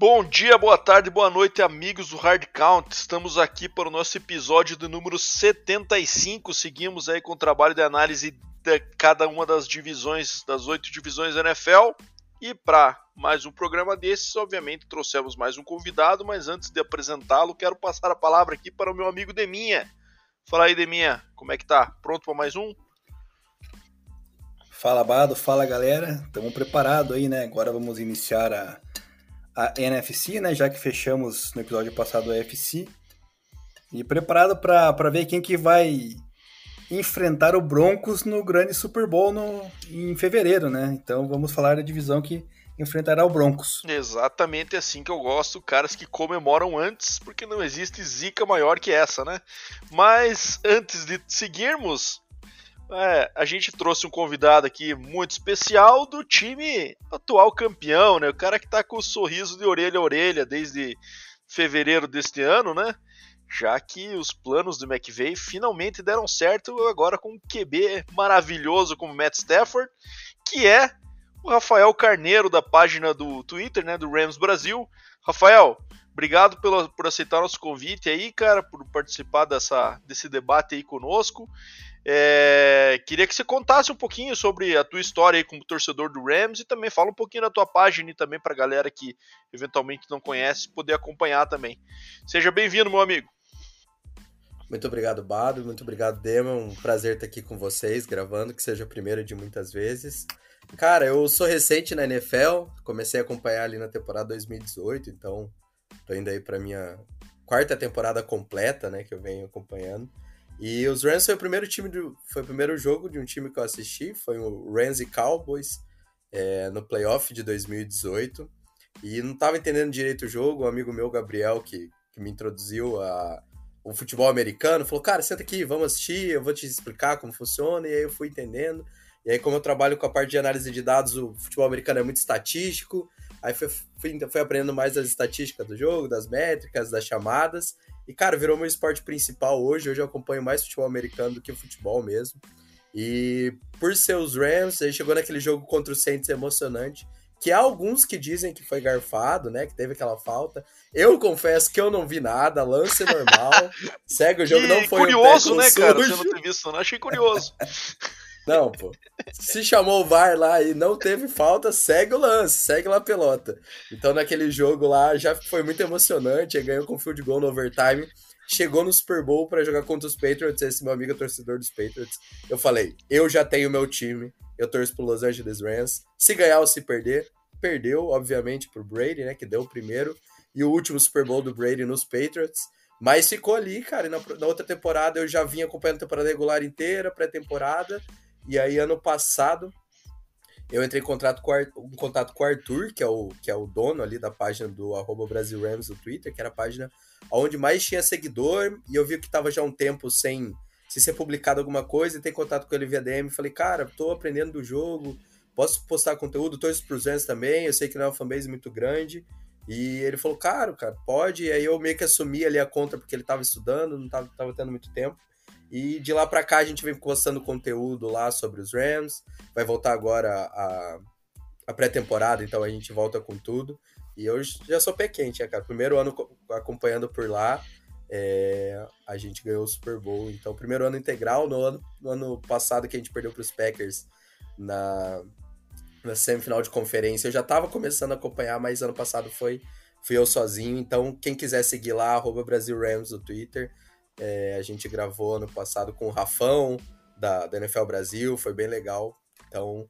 Bom dia, boa tarde, boa noite, amigos do Hard Count. Estamos aqui para o nosso episódio do número 75. Seguimos aí com o trabalho de análise de cada uma das divisões, das oito divisões da NFL. E para mais um programa desses, obviamente trouxemos mais um convidado, mas antes de apresentá-lo, quero passar a palavra aqui para o meu amigo Deminha. Fala aí, Deminha, como é que tá? Pronto para mais um? Fala, Bado, fala galera. Estamos preparados aí, né? Agora vamos iniciar a a NFC, né? Já que fechamos no episódio passado a NFC. E preparado para ver quem que vai enfrentar o Broncos no grande Super Bowl no, em fevereiro, né? Então vamos falar da divisão que enfrentará o Broncos. Exatamente assim que eu gosto, caras que comemoram antes, porque não existe zica maior que essa, né? Mas antes de seguirmos, é, a gente trouxe um convidado aqui muito especial do time atual campeão, né? O cara que tá com o sorriso de orelha a orelha desde fevereiro deste ano, né? Já que os planos do McVay finalmente deram certo agora com um QB maravilhoso como Matt Stafford, que é o Rafael Carneiro da página do Twitter, né, do Rams Brasil. Rafael, obrigado pelo, por aceitar nosso convite aí, cara, por participar dessa, desse debate aí conosco. É, queria que você contasse um pouquinho sobre a tua história aí como torcedor do Rams e também fala um pouquinho da tua página e também para a galera que eventualmente não conhece poder acompanhar também. Seja bem-vindo, meu amigo. Muito obrigado, Bado. Muito obrigado, Dema. Um prazer estar aqui com vocês, gravando, que seja a primeira de muitas vezes. Cara, eu sou recente na NFL, comecei a acompanhar ali na temporada 2018, então tô indo aí para minha quarta temporada completa, né, que eu venho acompanhando. E os Rams foi o primeiro time do, foi o primeiro jogo de um time que eu assisti, foi o Rams e Cowboys é, no playoff de 2018. E não estava entendendo direito o jogo, um amigo meu, Gabriel, que, que me introduziu a, o futebol americano, falou, cara, senta aqui, vamos assistir, eu vou te explicar como funciona, e aí eu fui entendendo. E aí, como eu trabalho com a parte de análise de dados, o futebol americano é muito estatístico, aí fui, fui, fui aprendendo mais das estatísticas do jogo, das métricas, das chamadas, e, cara, virou meu esporte principal hoje. Hoje eu acompanho mais futebol americano do que futebol mesmo. E por ser os Rams, aí chegou naquele jogo contra o Saints emocionante. Que há alguns que dizem que foi garfado, né? Que teve aquela falta. Eu confesso que eu não vi nada, lance normal. segue o jogo, não foi curioso, um né, sujo. cara? Você não ter visto, não. Achei curioso. Não, pô. Se chamou o VAR lá e não teve falta, segue o lance, segue lá a pelota. Então naquele jogo lá já foi muito emocionante, ele ganhou com field goal no overtime, chegou no Super Bowl para jogar contra os Patriots, esse meu amigo é torcedor dos Patriots. Eu falei, eu já tenho meu time, eu torço pro Los Angeles Rams. Se ganhar ou se perder, perdeu, obviamente, pro Brady, né, que deu o primeiro e o último Super Bowl do Brady nos Patriots. Mas ficou ali, cara. E na, na outra temporada eu já vinha acompanhando a temporada regular inteira, pré-temporada. E aí, ano passado, eu entrei em contato com, em contato com o Arthur, que é o, que é o dono ali da página do arroba Brasil Rams no Twitter, que era a página onde mais tinha seguidor, e eu vi que tava já um tempo sem, sem ser publicado alguma coisa, e tem contato com ele via DM, falei, cara, tô aprendendo do jogo, posso postar conteúdo, torço pros Rams também, eu sei que não é uma fanbase muito grande, e ele falou, cara, cara, pode, e aí eu meio que assumi ali a conta, porque ele tava estudando, não tava, tava tendo muito tempo, e de lá para cá a gente vem postando conteúdo lá sobre os Rams. Vai voltar agora a, a pré-temporada, então a gente volta com tudo. E eu já sou pé quente, né, cara. Primeiro ano acompanhando por lá, é, a gente ganhou o Super Bowl. Então, primeiro ano integral. No ano, no ano passado que a gente perdeu para os Packers na, na semifinal de conferência, eu já estava começando a acompanhar, mas ano passado foi fui eu sozinho. Então, quem quiser seguir lá, arroba Brasil Rams no Twitter. É, a gente gravou ano passado com o Rafão, da, da NFL Brasil, foi bem legal. Então,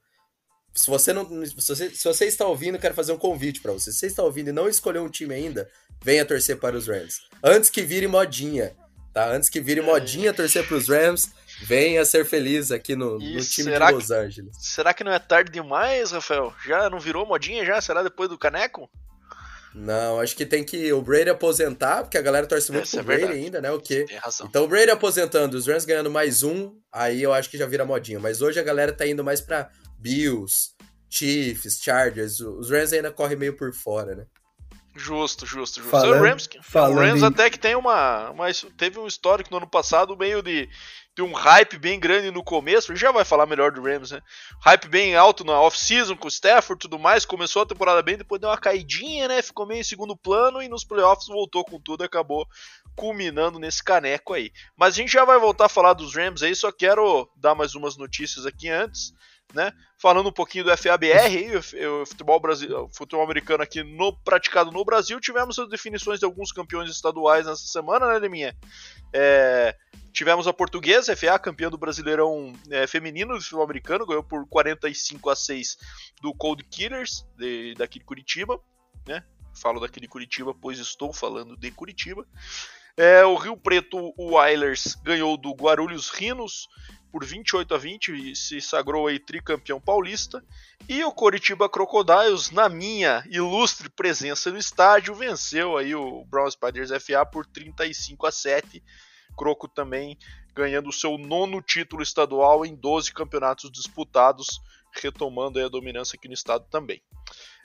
se você não. Se você, se você está ouvindo, quero fazer um convite para você. Se você está ouvindo e não escolheu um time ainda, venha torcer para os Rams. Antes que vire modinha, tá? Antes que vire modinha torcer para os Rams, venha ser feliz aqui no, no time de Los Angeles. será que não é tarde demais, Rafael? Já não virou modinha já? Será depois do caneco? Não, acho que tem que o Brady aposentar, porque a galera torce muito Essa pro é Brady ainda, né? O quê? Então o Brady aposentando, os Rams ganhando mais um, aí eu acho que já vira modinha. Mas hoje a galera tá indo mais pra Bills, Chiefs, Chargers. Os Rams ainda correm meio por fora, né? Justo, justo, justo. Falando, o Rams, o Rams até que tem uma, uma. Teve um histórico no ano passado meio de, um hype bem grande no começo, já vai falar melhor do Rams, né? Hype bem alto na off-season com o Stafford e tudo mais, começou a temporada bem, depois deu uma caidinha, né? Ficou meio em segundo plano e nos playoffs voltou com tudo e acabou culminando nesse caneco aí. Mas a gente já vai voltar a falar dos Rams aí, só quero dar mais umas notícias aqui antes né? Falando um pouquinho do FABR, o futebol, Brasil, futebol americano aqui no, praticado no Brasil, tivemos as definições de alguns campeões estaduais nessa semana, né, Leminha? É, tivemos a portuguesa, FA, campeã do Brasileirão é, feminino do futebol americano, ganhou por 45 a 6 do Cold Killers, de, daqui de Curitiba, né? Falo daqui de Curitiba, pois estou falando de Curitiba. É, o Rio Preto, o Oilers, ganhou do Guarulhos Rinos por 28 a 20 e se sagrou aí tricampeão paulista. E o Coritiba Crocodiles, na minha ilustre presença no estádio, venceu aí o Brown Spiders FA por 35 a 7. Croco também ganhando o seu nono título estadual em 12 campeonatos disputados, retomando a dominância aqui no estado também.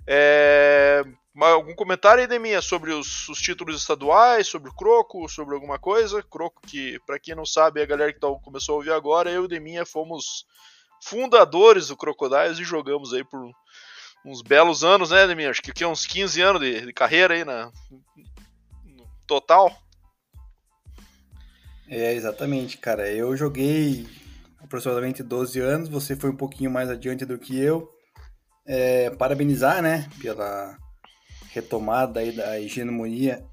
É... Algum comentário aí, Deminha, sobre os, os, títulos estaduais, sobre o Croco, sobre alguma coisa? Croco, que, para quem não sabe, a galera que tá, começou a ouvir agora, eu e Deminha fomos fundadores do Crocodiles e jogamos aí por uns belos anos, né, Deminha? Acho que aqui uns 15 anos de, de carreira aí na, total. É, exatamente, cara. Eu joguei aproximadamente 12 anos, você foi um pouquinho mais adiante do que eu. É, parabenizar, né, pela retomada aí da hegemonia,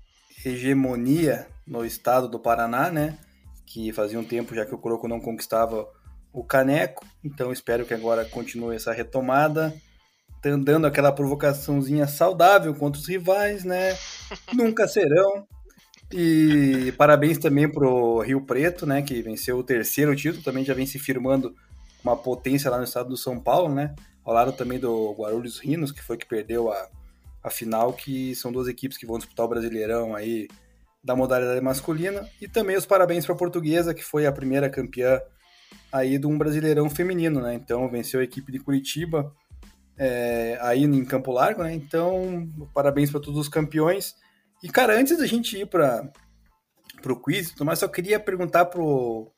hegemonia no estado do Paraná, né, que fazia um tempo já que o Croco não conquistava o caneco, então espero que agora continue essa retomada, dando aquela provocaçãozinha saudável contra os rivais, né, nunca serão, e parabéns também pro Rio Preto, né, que venceu o terceiro título, também já vem se firmando uma potência lá no estado do São Paulo, né, ao lado também do Guarulhos Rinos, que foi que perdeu a, a final, que são duas equipes que vão disputar o Brasileirão aí da modalidade masculina. E também os parabéns para a Portuguesa, que foi a primeira campeã aí de um Brasileirão feminino, né? Então venceu a equipe de Curitiba é, aí em Campo Largo, né? Então parabéns para todos os campeões. E cara, antes da gente ir para pro quiz, Tomás, só queria perguntar pro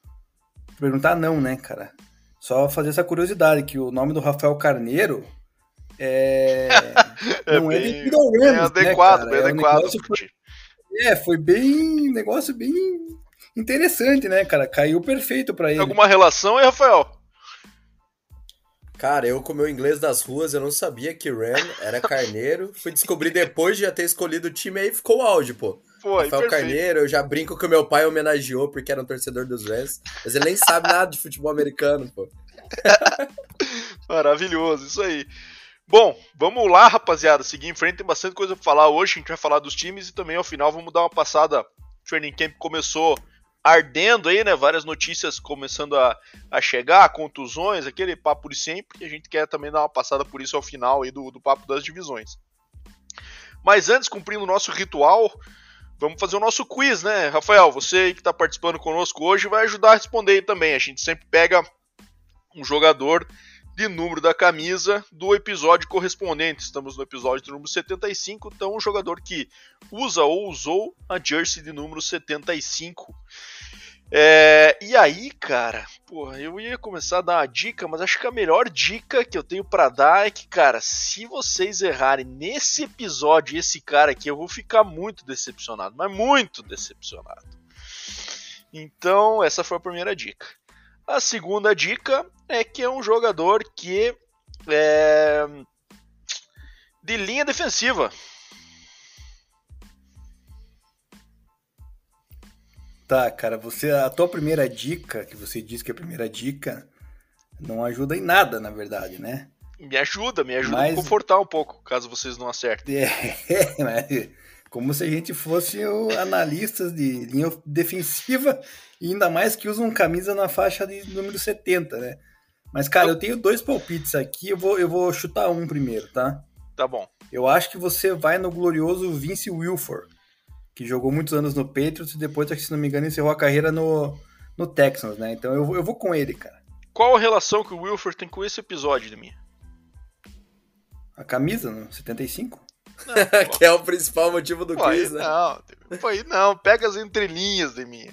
perguntar não, né, cara? Só fazer essa curiosidade, que o nome do Rafael Carneiro é... é não é bem, é de bem adequado, né, bem é adequado. Um foi... É, foi bem. negócio bem interessante, né, cara? Caiu perfeito para ele. Alguma relação aí, Rafael? Cara, eu com meu inglês das ruas, eu não sabia que Ram era carneiro. Fui descobrir depois de já ter escolhido o time aí ficou o áudio, pô. Foi, Rafael perfeito. Carneiro, eu já brinco que o meu pai homenageou porque era um torcedor dos Rams, mas ele nem sabe nada de futebol americano, pô. Maravilhoso, isso aí. Bom, vamos lá, rapaziada, seguir em frente, tem bastante coisa pra falar hoje, a gente vai falar dos times e também ao final vamos dar uma passada. O training camp começou ardendo aí, né? Várias notícias começando a, a chegar, contusões, aquele papo de sempre, e a gente quer também dar uma passada por isso ao final aí do, do papo das divisões. Mas antes, cumprindo o nosso ritual, vamos fazer o nosso quiz, né? Rafael, você que está participando conosco hoje vai ajudar a responder também. A gente sempre pega um jogador de número da camisa do episódio correspondente. Estamos no episódio número 75, então o jogador que usa ou usou a jersey de número 75. É, e aí, cara, porra, eu ia começar a dar uma dica, mas acho que a melhor dica que eu tenho para dar é que, cara, se vocês errarem nesse episódio esse cara aqui, eu vou ficar muito decepcionado, mas muito decepcionado. Então, essa foi a primeira dica. A segunda dica é que é um jogador que é de linha defensiva. Tá, cara, você a tua primeira dica, que você disse que é a primeira dica, não ajuda em nada, na verdade, né? Me ajuda, me ajuda mas... a confortar um pouco, caso vocês não acertem. É, mas como se a gente fosse analistas de linha defensiva e ainda mais que usam camisa na faixa de número 70, né? Mas, cara, eu tenho dois palpites aqui, eu vou, eu vou chutar um primeiro, tá? Tá bom. Eu acho que você vai no glorioso Vince Wilford que jogou muitos anos no Patriots e depois, se não me engano, encerrou a carreira no, no Texans, né? Então eu, eu vou com ele, cara. Qual a relação que o Wilford tem com esse episódio de mim? A camisa, no 75? Não, que é o principal motivo do quiz, né? Não, foi não, pega as entrelinhas de mim.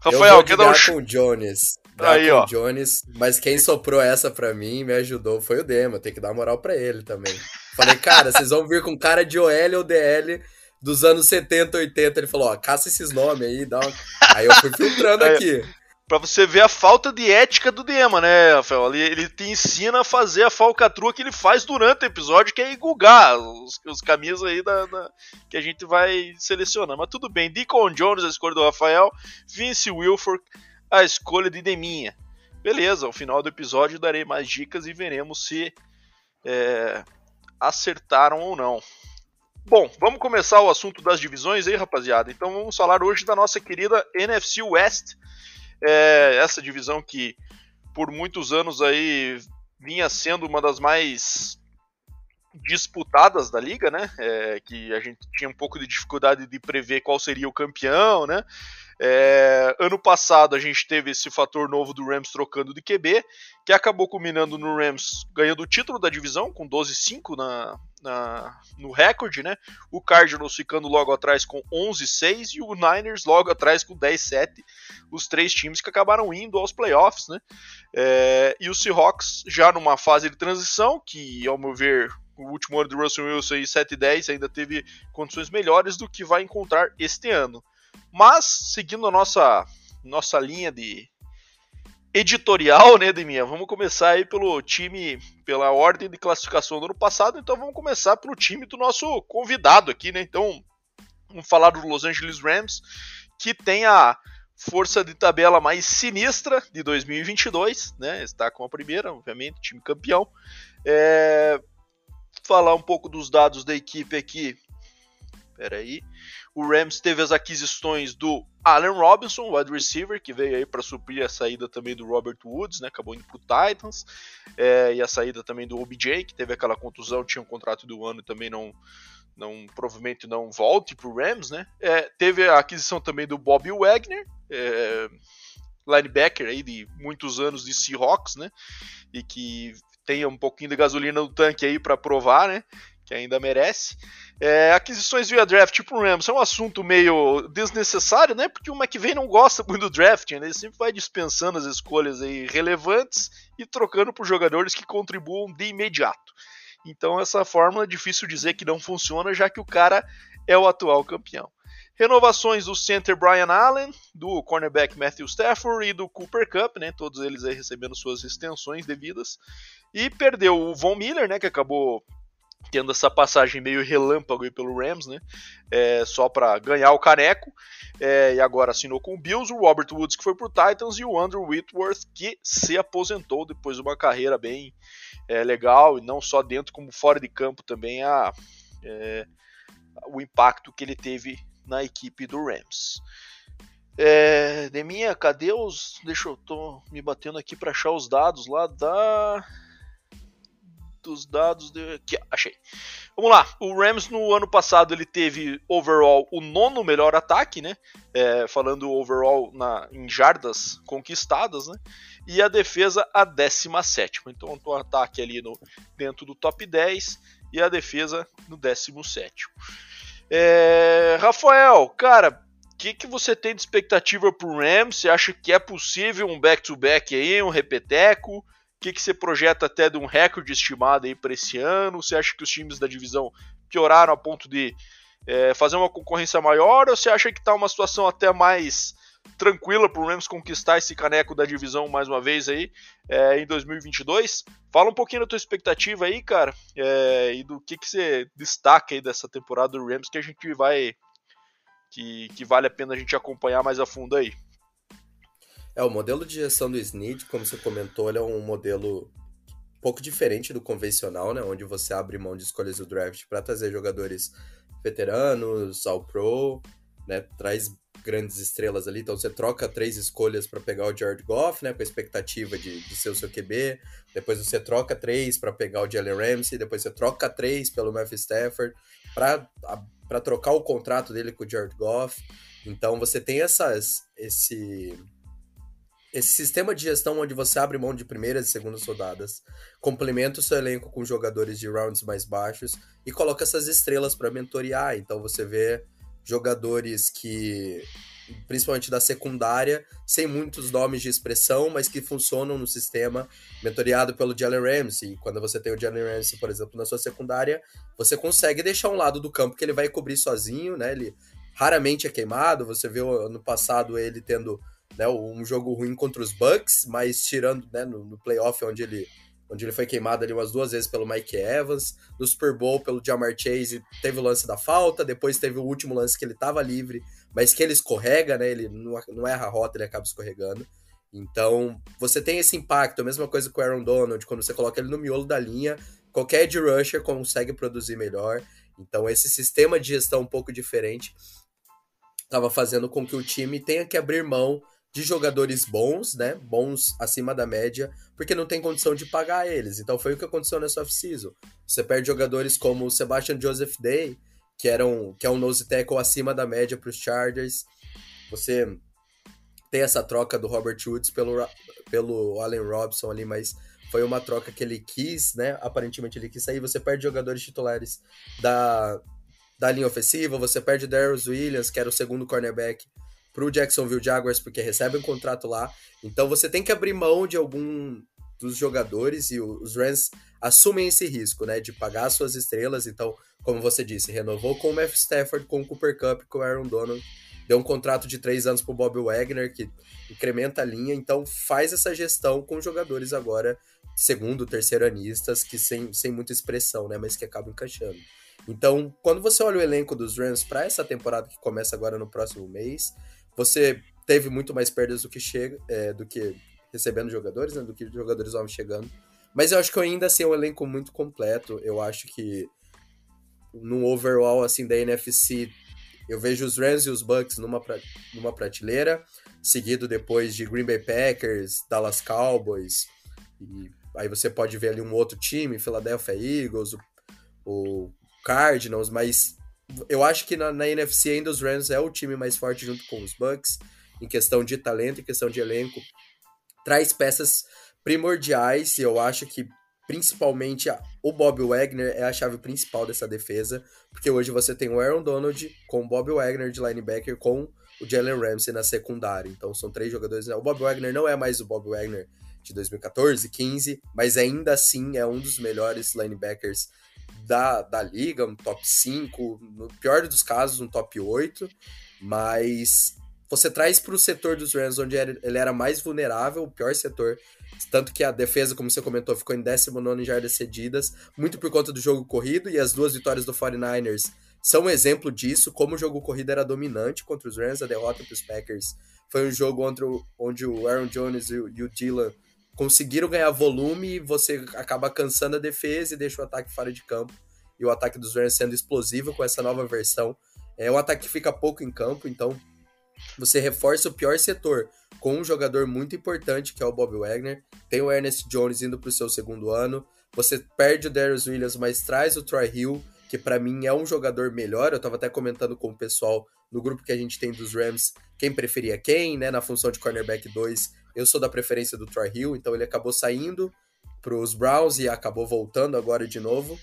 Rafael, quer dar um com o Jones. Aí, ó. Jones, mas quem soprou essa pra mim e me ajudou foi o Dema. Tem que dar moral pra ele também. Falei, cara, vocês vão vir com cara de OL ou DL dos anos 70, 80. Ele falou, ó, caça esses nomes aí, dá uma... Aí eu fui filtrando aí, aqui. Pra você ver a falta de ética do Dema, né, Rafael? Ele, ele te ensina a fazer a falcatrua que ele faz durante o episódio, que é engugar os, os caminhos aí da, da, que a gente vai selecionando. Mas tudo bem, Deacon Jones, a escolha do Rafael, Vince Wilfork, a escolha de Deminha. Beleza, ao final do episódio darei mais dicas e veremos se é, acertaram ou não. Bom, vamos começar o assunto das divisões aí, rapaziada. Então vamos falar hoje da nossa querida NFC West é, essa divisão que por muitos anos aí vinha sendo uma das mais disputadas da liga, né? É, que a gente tinha um pouco de dificuldade de prever qual seria o campeão, né? É, ano passado a gente teve esse fator novo do Rams trocando de QB, que acabou culminando no Rams ganhando o título da divisão com 12-5 na, na, no recorde, né? O Cardinals ficando logo atrás com 11-6 e o Niners logo atrás com 10-7, os três times que acabaram indo aos playoffs, né? É, e o Seahawks já numa fase de transição, que ao meu ver o último ano do Russell Wilson e 7-10 ainda teve condições melhores do que vai encontrar este ano. Mas, seguindo a nossa, nossa linha de editorial, né, Deminha? Vamos começar aí pelo time, pela ordem de classificação do ano passado, então vamos começar pelo time do nosso convidado aqui, né? Então, vamos falar do Los Angeles Rams, que tem a força de tabela mais sinistra de 2022, né? Está com a primeira, obviamente, time campeão. É... Falar um pouco dos dados da equipe aqui. Pera aí. O Rams teve as aquisições do Allen Robinson, wide receiver, que veio aí para suprir a saída também do Robert Woods, né? Acabou indo pro Titans. É, e a saída também do OBJ, que teve aquela contusão, tinha um contrato do ano e também não, não provavelmente não volte pro Rams, né? É, teve a aquisição também do Bobby Wagner, é, linebacker aí de muitos anos de Seahawks, né? E que tem um pouquinho de gasolina no tanque aí para provar, né? Que ainda merece. É, aquisições via draft para o Rams é um assunto meio desnecessário, né? Porque o McVay não gosta muito do draft, né? Ele sempre vai dispensando as escolhas aí relevantes e trocando por jogadores que contribuam de imediato. Então essa fórmula é difícil dizer que não funciona, já que o cara é o atual campeão. Renovações do center Brian Allen, do cornerback Matthew Stafford e do Cooper Cup, né? Todos eles aí recebendo suas extensões devidas. E perdeu o Von Miller, né? Que acabou tendo essa passagem meio relâmpago aí pelo Rams, né? É, só para ganhar o caneco. É, e agora assinou com o Bills, o Robert Woods que foi pro Titans e o Andrew Whitworth que se aposentou depois de uma carreira bem é, legal e não só dentro como fora de campo também a, é, o impacto que ele teve na equipe do Rams. É, Deminha, cadê os. Deixa eu tô me batendo aqui para achar os dados lá da dos dados de... aqui, achei. Vamos lá. O Rams no ano passado ele teve overall o nono melhor ataque, né? É, falando overall na, em jardas conquistadas, né? E a defesa a 17. Então o ataque ali no, dentro do top 10 e a defesa no 17. É, Rafael, cara, o que, que você tem de expectativa para o Rams? Você acha que é possível um back-to-back -back aí, um repeteco? Que, que você projeta até de um recorde estimado aí para esse ano? Você acha que os times da divisão pioraram a ponto de é, fazer uma concorrência maior? Ou você acha que está uma situação até mais tranquila para o Rams conquistar esse caneco da divisão mais uma vez aí é, em 2022? Fala um pouquinho da tua expectativa aí, cara, é, e do que, que você destaca aí dessa temporada do Rams que a gente vai que, que vale a pena a gente acompanhar mais a fundo aí. É, o modelo de gestão do SNID, como você comentou, ele é um modelo um pouco diferente do convencional, né? Onde você abre mão de escolhas do draft para trazer jogadores veteranos, ao pro, né? Traz grandes estrelas ali. Então você troca três escolhas para pegar o Jared Goff, né? Com a expectativa de, de ser o seu QB. Depois você troca três para pegar o Jalen Ramsey. Depois você troca três pelo Matthew Stafford para trocar o contrato dele com o Jared Goff. Então você tem essas, esse esse sistema de gestão onde você abre mão de primeiras e segundas rodadas, complementa o seu elenco com jogadores de rounds mais baixos e coloca essas estrelas para mentorear. Então você vê jogadores que principalmente da secundária, sem muitos nomes de expressão, mas que funcionam no sistema mentoreado pelo Jalen Ramsey. Quando você tem o Jalen Ramsey, por exemplo, na sua secundária, você consegue deixar um lado do campo que ele vai cobrir sozinho, né? Ele raramente é queimado. Você viu ano passado ele tendo né, um jogo ruim contra os Bucks, mas tirando né, no, no playoff onde ele onde ele foi queimado ali umas duas vezes pelo Mike Evans, no Super Bowl pelo Jamar Chase, teve o lance da falta, depois teve o último lance que ele estava livre, mas que ele escorrega, né? Ele não, não erra a rota, ele acaba escorregando. Então, você tem esse impacto, a mesma coisa com o Aaron Donald, quando você coloca ele no miolo da linha, qualquer edge rusher consegue produzir melhor. Então, esse sistema de gestão um pouco diferente estava fazendo com que o time tenha que abrir mão de jogadores bons, né? Bons acima da média, porque não tem condição de pagar eles. Então foi o que aconteceu nessa off-season. Você perde jogadores como o Sebastian Joseph Day, que, era um, que é um nose tackle acima da média para os Chargers. Você tem essa troca do Robert Woods pelo, pelo Allen Robson ali, mas foi uma troca que ele quis, né? Aparentemente ele quis sair. Você perde jogadores titulares da, da linha ofensiva, você perde Darius Williams, que era o segundo cornerback para o Jacksonville Jaguars, porque recebe um contrato lá. Então você tem que abrir mão de algum dos jogadores e os Rams assumem esse risco, né, de pagar suas estrelas. Então, como você disse, renovou com o Matthew Stafford, com o Cooper Cup, com o Aaron Donald, deu um contrato de três anos para o Bob Wagner, que incrementa a linha. Então, faz essa gestão com jogadores agora segundo, terceiro anistas, que sem, sem muita expressão, né, mas que acabam encaixando. Então, quando você olha o elenco dos Rams para essa temporada que começa agora no próximo mês, você teve muito mais perdas do que chega, é, do que recebendo jogadores, né, do que jogadores novos chegando. Mas eu acho que ainda assim é um elenco muito completo. Eu acho que no overall assim da NFC, eu vejo os Rams e os Bucks numa, numa prateleira, seguido depois de Green Bay Packers, Dallas Cowboys, e aí você pode ver ali um outro time, Philadelphia Eagles, o, o Cardinals, mas eu acho que na, na, NFC ainda os Rams é o time mais forte junto com os Bucks, em questão de talento, em questão de elenco. Traz peças primordiais e eu acho que principalmente o Bob Wagner é a chave principal dessa defesa, porque hoje você tem o Aaron Donald com o Bob Wagner de linebacker com o Jalen Ramsey na secundária. Então são três jogadores. Né? O Bob Wagner não é mais o Bob Wagner de 2014, 15, mas ainda assim é um dos melhores linebackers da, da liga, um top 5, no pior dos casos, um top 8, mas você traz para o setor dos Rams, onde ele era mais vulnerável, o pior setor, tanto que a defesa, como você comentou, ficou em 19 em jardas cedidas, muito por conta do jogo corrido, e as duas vitórias do 49ers são um exemplo disso, como o jogo corrido era dominante contra os Rams, a derrota para os Packers foi um jogo onde, o Aaron Jones e o Dylan conseguiram ganhar volume, você acaba cansando a defesa e deixa o ataque fora de campo. E o ataque dos Rams sendo explosivo com essa nova versão. É um ataque que fica pouco em campo, então você reforça o pior setor com um jogador muito importante, que é o Bob Wagner. Tem o Ernest Jones indo para o seu segundo ano. Você perde o Darius Williams, mas traz o Troy Hill, que para mim é um jogador melhor. Eu estava até comentando com o pessoal no grupo que a gente tem dos Rams quem preferia quem, né? Na função de cornerback 2 eu sou da preferência do Troy Hill, então ele acabou saindo para os Browns e acabou voltando agora de novo.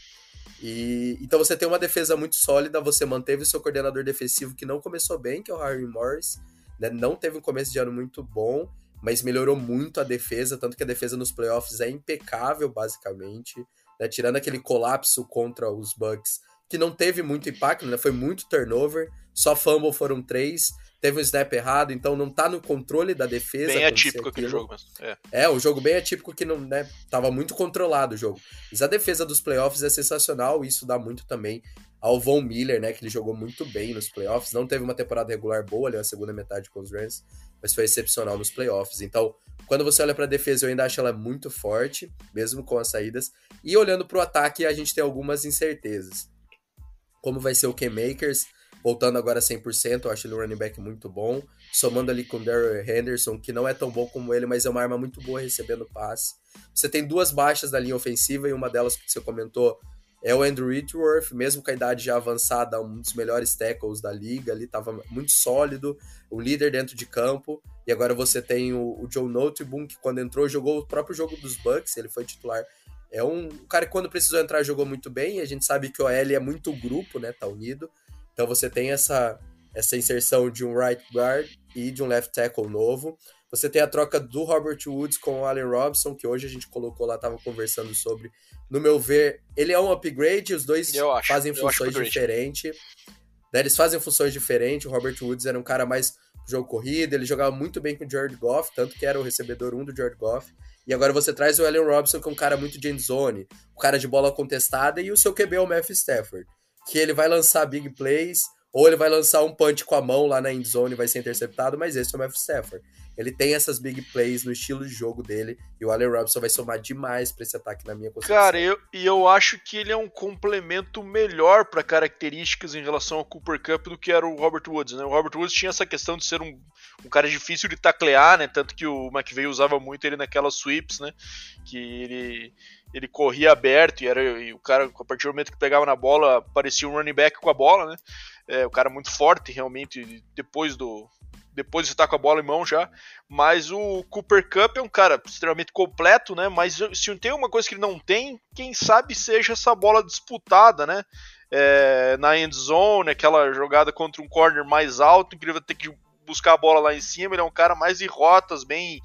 E então você tem uma defesa muito sólida, você manteve o seu coordenador defensivo que não começou bem, que é o Harry Morris, né? não teve um começo de ano muito bom, mas melhorou muito a defesa, tanto que a defesa nos playoffs é impecável, basicamente, né? tirando aquele colapso contra os Bucks, que não teve muito impacto, né? foi muito turnover, só fumble foram três, teve um snap errado, então não tá no controle da defesa. Bem atípico aquele jogo mesmo. É. é, um jogo bem atípico que não, né, tava muito controlado o jogo. Mas a defesa dos playoffs é sensacional, isso dá muito também ao Von Miller, né, que ele jogou muito bem nos playoffs, não teve uma temporada regular boa ali na segunda metade com os Rams, mas foi excepcional nos playoffs. Então, quando você olha para a defesa, eu ainda acho ela muito forte, mesmo com as saídas. E olhando para o ataque, a gente tem algumas incertezas. Como vai ser o K-Makers? voltando agora 100%, eu acho ele um running back muito bom, somando ali com o Daryl Henderson, que não é tão bom como ele, mas é uma arma muito boa recebendo passe. Você tem duas baixas da linha ofensiva e uma delas que você comentou é o Andrew Whitworth, mesmo com a idade já avançada, um dos melhores tackles da liga, ali estava muito sólido, o líder dentro de campo. E agora você tem o, o Joe Noteboom, que quando entrou jogou o próprio jogo dos Bucks, ele foi titular. É um, um cara que quando precisou entrar jogou muito bem, e a gente sabe que o OL é muito grupo, né, tá unido. Então você tem essa essa inserção de um right guard e de um left tackle novo. Você tem a troca do Robert Woods com o Allen Robson, que hoje a gente colocou lá, tava conversando sobre. No meu ver, ele é um upgrade, os dois acho, fazem funções diferentes. Né, eles fazem funções diferentes. O Robert Woods era um cara mais jogo corrido, ele jogava muito bem com o Jared Goff, tanto que era o recebedor 1 do Jared Goff. E agora você traz o Allen Robson, que é um cara muito de endzone, um cara de bola contestada, e o seu QB é o Matthew Stafford, que ele vai lançar big plays, ou ele vai lançar um punch com a mão lá na endzone e vai ser interceptado, mas esse é o Matthew Stafford. Ele tem essas big plays no estilo de jogo dele e o Allen Robinson vai somar demais para esse ataque na minha concepção. Cara, eu, e eu acho que ele é um complemento melhor para características em relação ao Cooper Cup do que era o Robert Woods, né? O Robert Woods tinha essa questão de ser um, um cara difícil de taclear, né? Tanto que o McVeigh usava muito ele naquelas sweeps, né? Que ele ele corria aberto e era e o cara a partir do momento que pegava na bola parecia um running back com a bola, né? É, o cara muito forte realmente depois do depois de estar com a bola em mão já. Mas o Cooper Cup é um cara extremamente completo, né? Mas se tem uma coisa que ele não tem, quem sabe seja essa bola disputada, né? É, na end zone, aquela jogada contra um corner mais alto, que ele vai ter que buscar a bola lá em cima. Ele é um cara mais de rotas, bem.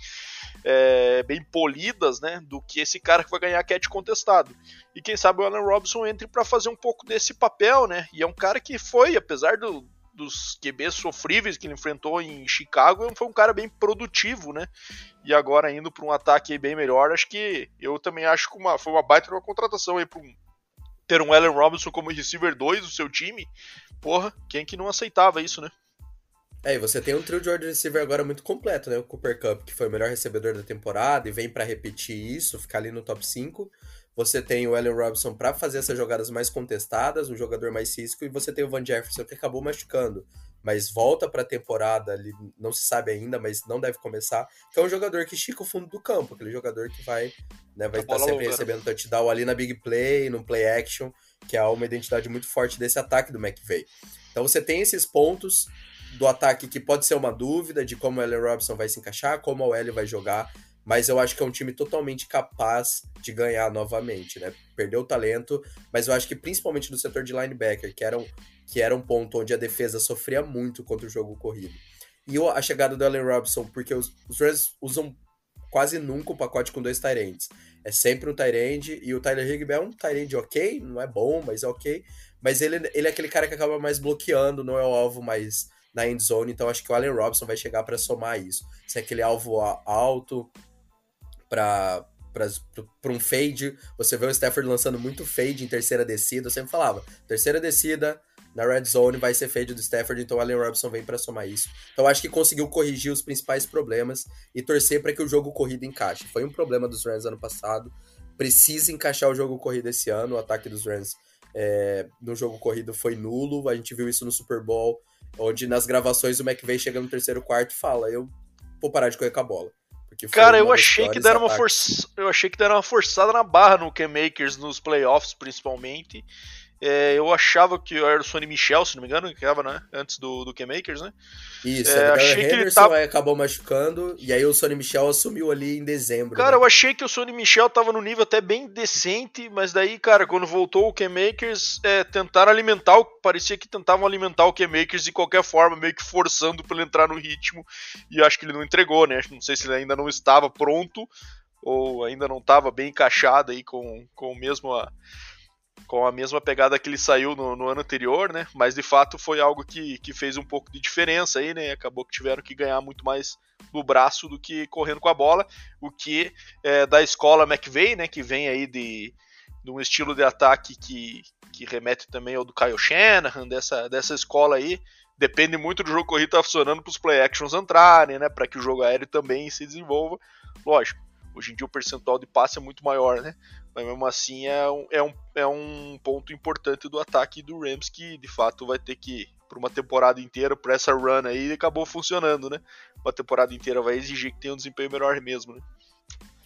É, bem polidas, né, do que esse cara que vai ganhar catch contestado. E quem sabe o Allen Robinson entre para fazer um pouco desse papel, né? E é um cara que foi, apesar do, dos QBs sofríveis que ele enfrentou em Chicago, foi um cara bem produtivo, né? E agora indo para um ataque bem melhor, acho que eu também acho que uma, foi uma baita uma contratação aí para um, ter um Allen Robinson como receiver 2 do seu time. Porra, quem que não aceitava isso, né? É, e você tem um trio de wide receiver agora muito completo, né? O Cooper Cup, que foi o melhor recebedor da temporada e vem para repetir isso, ficar ali no top 5. Você tem o Allen Robinson para fazer essas jogadas mais contestadas, um jogador mais físico, e você tem o Van Jefferson que acabou machucando, mas volta para a temporada, ali, não se sabe ainda, mas não deve começar, que é um jogador que estica o fundo do campo, aquele jogador que vai, né, vai estar sempre longa, né? recebendo touchdown ali na big play, no play action, que é uma identidade muito forte desse ataque do McVay. Então você tem esses pontos do ataque que pode ser uma dúvida de como o Allen Robinson vai se encaixar, como o L vai jogar, mas eu acho que é um time totalmente capaz de ganhar novamente, né? Perdeu o talento, mas eu acho que principalmente no setor de linebacker, que era um, que era um ponto onde a defesa sofria muito contra o jogo corrido. E a chegada do Allen Robinson, porque os, os Rams usam quase nunca o pacote com dois Tyrants. É sempre um Tyrande e o Tyler Higby é um Tyrande ok, não é bom, mas é ok. Mas ele, ele é aquele cara que acaba mais bloqueando, não é o alvo mais na end zone, então acho que o Allen Robinson vai chegar para somar isso. Se é aquele alvo alto, para para um fade, você vê o Stafford lançando muito fade em terceira descida, eu sempre falava, terceira descida na red zone vai ser fade do Stafford, então o Allen Robinson vem para somar isso. Então acho que conseguiu corrigir os principais problemas e torcer para que o jogo corrido encaixe. Foi um problema dos Rams ano passado, precisa encaixar o jogo corrido esse ano, o ataque dos Rams é, no jogo corrido foi nulo, a gente viu isso no Super Bowl, onde nas gravações o McVay chega no terceiro quarto e fala, eu vou parar de correr com a bola. Cara, eu achei que deram uma força, eu achei que deram uma forçada na barra no K-Makers nos playoffs, principalmente. É, eu achava que era o Sonny Michel, se não me engano, que estava né, antes do, do K-Makers, né? Isso, é, achei que ele tava... acabou machucando, e aí o Sonny Michel assumiu ali em dezembro. Cara, né? eu achei que o Sonny Michel tava no nível até bem decente, mas daí, cara, quando voltou o K-Makers, é, tentaram alimentar, o... parecia que tentavam alimentar o K-Makers de qualquer forma, meio que forçando para ele entrar no ritmo, e acho que ele não entregou, né? Não sei se ele ainda não estava pronto, ou ainda não estava bem encaixado aí com, com o mesmo... A com a mesma pegada que ele saiu no, no, ano anterior, né? Mas de fato foi algo que, que fez um pouco de diferença aí, né? Acabou que tiveram que ganhar muito mais no braço do que correndo com a bola, o que é da escola McVeigh, né? Que vem aí de, de um estilo de ataque que, que remete também ao do Kyle Shanahan, dessa, dessa escola aí. Depende muito do jogo corrido estar tá funcionando para os play actions entrarem, né? Para que o jogo aéreo também se desenvolva. Lógico, hoje em dia o percentual de passe é muito maior, né? Mas mesmo assim é um, é um, é um ponto importante do ataque do Rams que de fato vai ter que, por uma temporada inteira, por essa run aí, acabou funcionando, né? Uma temporada inteira vai exigir que tenha um desempenho melhor mesmo, né?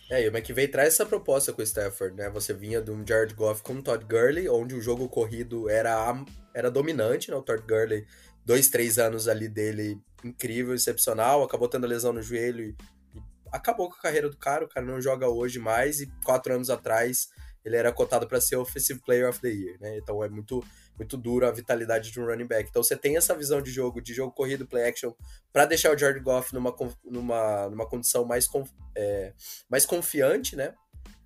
É, e o McVay traz essa proposta com o Stafford, né? Você vinha de um Jared Goff com o Todd Gurley, onde o jogo corrido era, era dominante, né? O Todd Gurley, dois, três anos ali dele, incrível, excepcional, acabou tendo lesão no joelho acabou com a carreira do cara, o cara não joga hoje mais, e quatro anos atrás ele era cotado para ser Offensive Player of the Year, né? Então é muito muito duro a vitalidade de um running back. Então você tem essa visão de jogo, de jogo corrido, play action, para deixar o Jared Goff numa, numa, numa condição mais, é, mais confiante, né?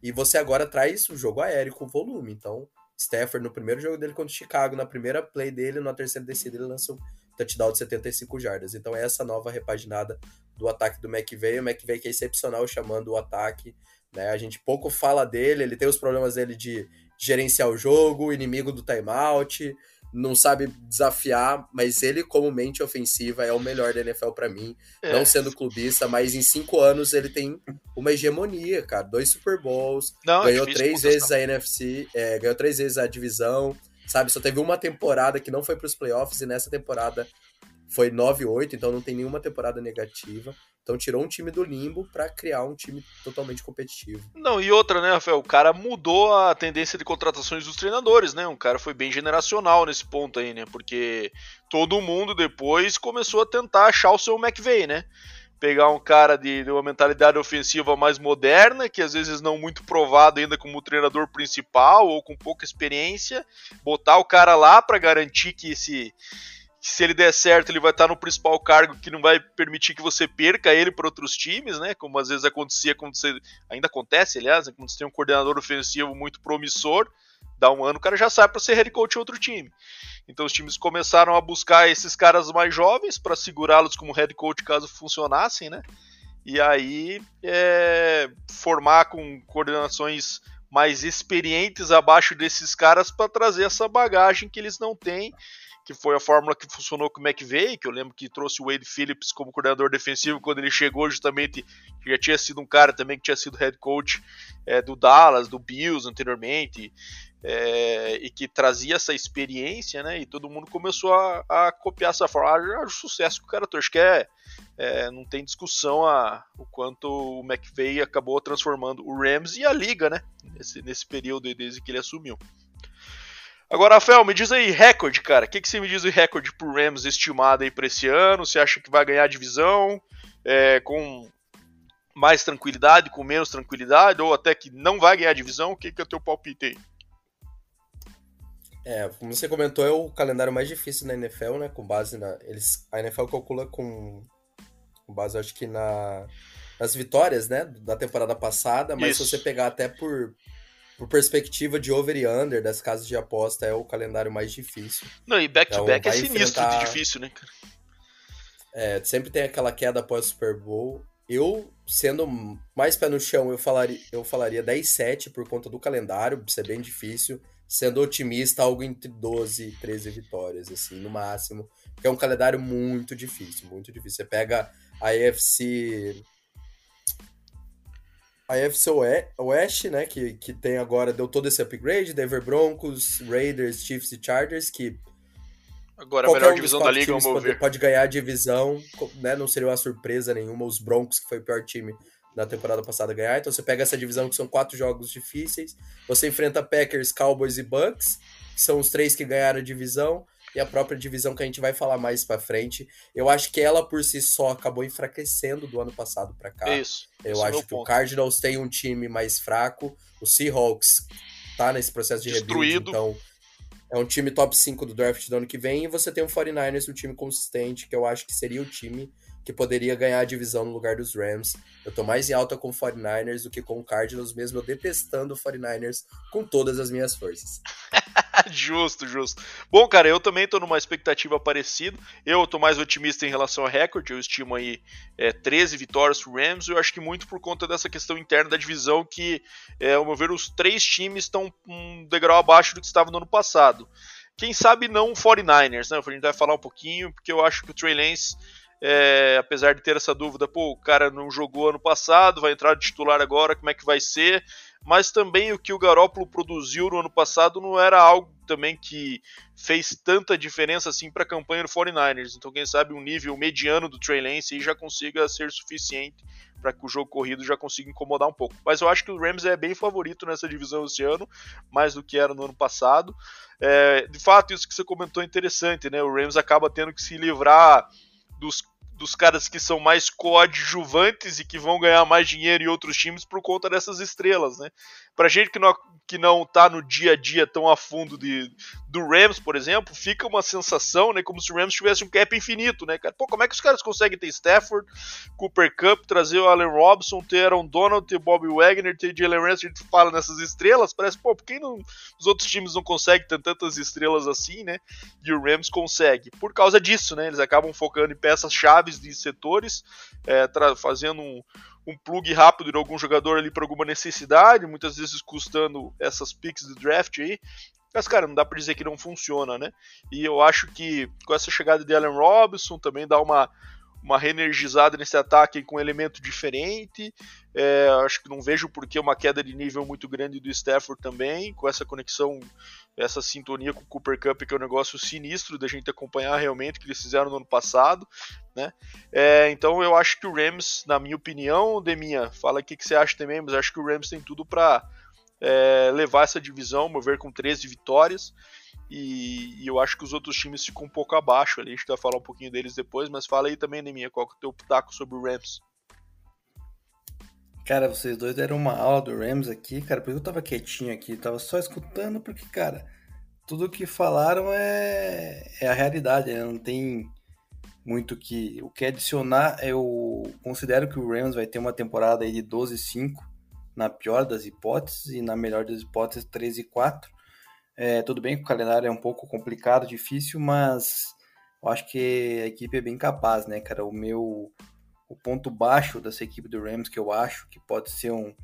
E você agora traz o jogo aéreo com volume. Então, Stafford, no primeiro jogo dele contra o Chicago, na primeira play dele, na terceira descida, ele lança um touchdown de 75 jardas. Então, é essa nova repaginada do ataque do McVeigh. O McVeigh que é excepcional chamando o ataque. Né? A gente pouco fala dele, ele tem os problemas dele de gerenciar o jogo, inimigo do timeout, não sabe desafiar, mas ele, como mente ofensiva, é o melhor da NFL para mim. É. Não sendo clubista, mas em cinco anos ele tem uma hegemonia, cara. Dois Super Bowls, não, ganhou é três vezes a NFC, é, ganhou três vezes a divisão, sabe? Só teve uma temporada que não foi para os playoffs e nessa temporada foi 9-8, então não tem nenhuma temporada negativa. Então tirou um time do limbo para criar um time totalmente competitivo. Não, e outra, né, Rafael? O cara mudou a tendência de contratações dos treinadores, né? Um cara foi bem generacional nesse ponto aí, né? Porque todo mundo depois começou a tentar achar o seu McVeigh, né? Pegar um cara de, de uma mentalidade ofensiva mais moderna, que às vezes não muito provado ainda como treinador principal ou com pouca experiência, botar o cara lá para garantir que esse se ele der certo, ele vai estar no principal cargo que não vai permitir que você perca ele para outros times, né? Como às vezes acontecia quando você. Ainda acontece, aliás, né? quando você tem um coordenador ofensivo muito promissor, dá um ano, o cara já sai para ser head coach em outro time. Então os times começaram a buscar esses caras mais jovens para segurá-los como head coach caso funcionassem, né? E aí é, formar com coordenações mais experientes abaixo desses caras para trazer essa bagagem que eles não têm que foi a fórmula que funcionou com o McVeigh, que eu lembro que trouxe o Wade Phillips como coordenador defensivo quando ele chegou, justamente, já tinha sido um cara também que tinha sido head coach é, do Dallas, do Bills anteriormente, é, e que trazia essa experiência, né? E todo mundo começou a, a copiar essa forma. Ah, o sucesso que o cara trouxe, acho que é, é, não tem discussão a, o quanto o McVeigh acabou transformando o Rams e a liga, né? Nesse, nesse período desde que ele assumiu. Agora, Rafael, me diz aí, recorde, cara. O que, que você me diz de recorde pro Rams estimado aí pra esse ano? Você acha que vai ganhar a divisão é, com mais tranquilidade, com menos tranquilidade, ou até que não vai ganhar a divisão? O que, que é o teu palpite aí? É, como você comentou, é o calendário mais difícil na NFL, né? Com base na. Eles, a NFL calcula com, com base, acho que na, nas vitórias, né? Da temporada passada, mas Isso. se você pegar até por, por perspectiva de over e under das casas de aposta, é o calendário mais difícil. Não, e back-to-back então, -back é sinistro enfrentar... de difícil, né, cara? É, sempre tem aquela queda após o Super Bowl. Eu, sendo mais pé no chão, eu falaria, eu falaria 10-7 por conta do calendário, ser bem difícil. Sendo otimista, algo entre 12 e 13 vitórias, assim, no máximo. Porque é um calendário muito difícil, muito difícil. Você pega a AFC a AFC West, né, que, que tem agora, deu todo esse upgrade, Denver Broncos, Raiders, Chiefs e Chargers, que Agora a melhor um divisão da liga, vamos pode, ver. Pode ganhar a divisão, né, não seria uma surpresa nenhuma, os Broncos, que foi o pior time na temporada passada, ganhar, então você pega essa divisão que são quatro jogos difíceis, você enfrenta Packers, Cowboys e Bucks, que são os três que ganharam a divisão, e a própria divisão que a gente vai falar mais para frente. Eu acho que ela por si só acabou enfraquecendo do ano passado para cá. Isso. Eu é acho é que ponto. o Cardinals tem um time mais fraco, o Seahawks tá nesse processo de Destruído. rebuild, então é um time top 5 do draft do ano que vem, e você tem o 49ers, um time consistente, que eu acho que seria o time que poderia ganhar a divisão no lugar dos Rams. Eu tô mais em alta com o 49ers do que com o Cardinals, mesmo eu detestando o 49ers com todas as minhas forças. justo, justo. Bom, cara, eu também tô numa expectativa parecida. Eu tô mais otimista em relação ao recorde. Eu estimo aí é, 13 vitórias pro Rams. Eu acho que muito por conta dessa questão interna da divisão, que, é, ao meu ver, os três times estão um degrau abaixo do que estava no ano passado. Quem sabe não o 49ers, né? A gente vai falar um pouquinho, porque eu acho que o Trey Lance é, apesar de ter essa dúvida, pô, o cara não jogou ano passado, vai entrar de titular agora, como é que vai ser? Mas também o que o Garópolo produziu no ano passado não era algo também que fez tanta diferença assim para a campanha do 49ers. Então, quem sabe um nível mediano do Trey Lance já consiga ser suficiente para que o jogo corrido já consiga incomodar um pouco. Mas eu acho que o Rams é bem favorito nessa divisão esse ano, mais do que era no ano passado. É, de fato, isso que você comentou é interessante, né? O Rams acaba tendo que se livrar dos dos caras que são mais coadjuvantes e que vão ganhar mais dinheiro em outros times por conta dessas estrelas, né? Pra gente que não, que não tá no dia a dia tão a fundo de, do Rams, por exemplo, fica uma sensação, né, como se o Rams tivesse um cap infinito, né, cara? Pô, como é que os caras conseguem ter Stafford, Cooper Cup, trazer o Allen Robson, ter Aaron Donald, ter Bobby Wagner, ter Jalen Ramsey, a gente fala nessas estrelas, parece, pô, por que não, os outros times não conseguem ter tantas estrelas assim, né? E o Rams consegue. Por causa disso, né? Eles acabam focando em peças chaves de setores, é, fazendo um, um plug rápido de algum jogador ali para alguma necessidade, muitas vezes custando essas picks de draft aí. Mas, cara, não dá pra dizer que não funciona, né? E eu acho que com essa chegada de Allen Robinson também dá uma, uma reenergizada nesse ataque com um elemento diferente. É, acho que não vejo por que uma queda de nível muito grande do Stafford também, com essa conexão, essa sintonia com o Cooper Cup, que é um negócio sinistro da gente acompanhar realmente, que eles fizeram no ano passado. Né? É, então eu acho que o Rams, na minha opinião, Deminha, fala o que, que você acha também, mas acho que o Rams tem tudo para é, levar essa divisão, mover com 13 vitórias. E, e, eu acho que os outros times ficam um pouco abaixo ali. A gente vai falar um pouquinho deles depois, mas fala aí também, Neminha, qual que é o teu pitaco sobre o Rams? Cara, vocês dois deram uma aula do Rams aqui, cara, porque eu tava quietinho aqui, tava só escutando, porque, cara, tudo que falaram é, é a realidade, né? Não tem muito que. O que adicionar, eu considero que o Rams vai ter uma temporada aí de 12-5, na pior das hipóteses, e na melhor das hipóteses, 13-4. É, tudo bem que o calendário é um pouco complicado, difícil, mas eu acho que a equipe é bem capaz, né, cara? O meu o ponto baixo dessa equipe do Rams, que eu acho que pode ser um,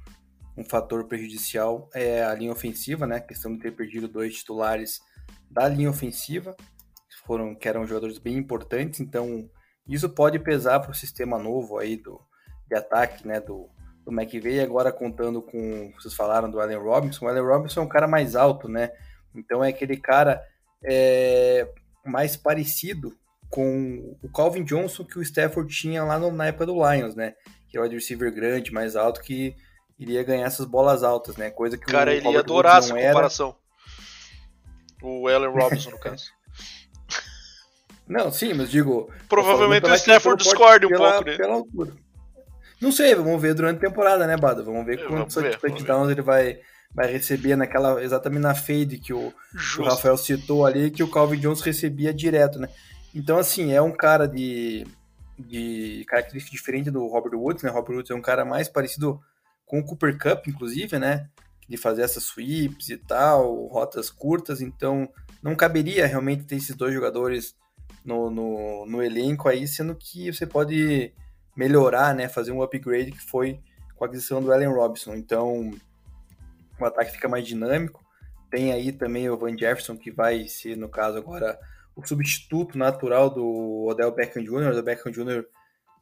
um fator prejudicial, é a linha ofensiva, né? A questão de ter perdido dois titulares da linha ofensiva, que, foram, que eram jogadores bem importantes, então isso pode pesar para o sistema novo aí do, de ataque, né? Do, do McVay, agora contando com, vocês falaram do Allen Robinson, o Allen Robinson é um cara mais alto, né? Então é aquele cara é, mais parecido com o Calvin Johnson que o Stafford tinha lá no, na época do Lions, né? Que é o wide receiver grande, mais alto, que iria ganhar essas bolas altas, né? Coisa que cara, o ele ia adorar essa comparação. O Allen Robinson, no caso. Não, sim, mas digo. Provavelmente o Stafford discorde um pela, pouco, né? Pela altura. Não sei, vamos ver durante a temporada, né, Bada? Vamos ver quantos touchdowns ele vai, vai receber naquela exatamente na fade que o, que o, Rafael citou ali, que o Calvin Jones recebia direto, né? Então, assim, é um cara de, de característica diferente do Robert Woods, né? Robert Woods é um cara mais parecido com o Cooper Cup, inclusive, né? De fazer essas sweeps e tal, rotas curtas, então não caberia realmente ter esses dois jogadores no, no, no elenco aí, sendo que você pode melhorar, né? Fazer um upgrade que foi com a aquisição do Allen Robinson. Então, o ataque fica mais dinâmico. Tem aí também o Van Jefferson, que vai ser, no caso, agora o substituto natural do Odell Beckham Jr. O Beckham Jr.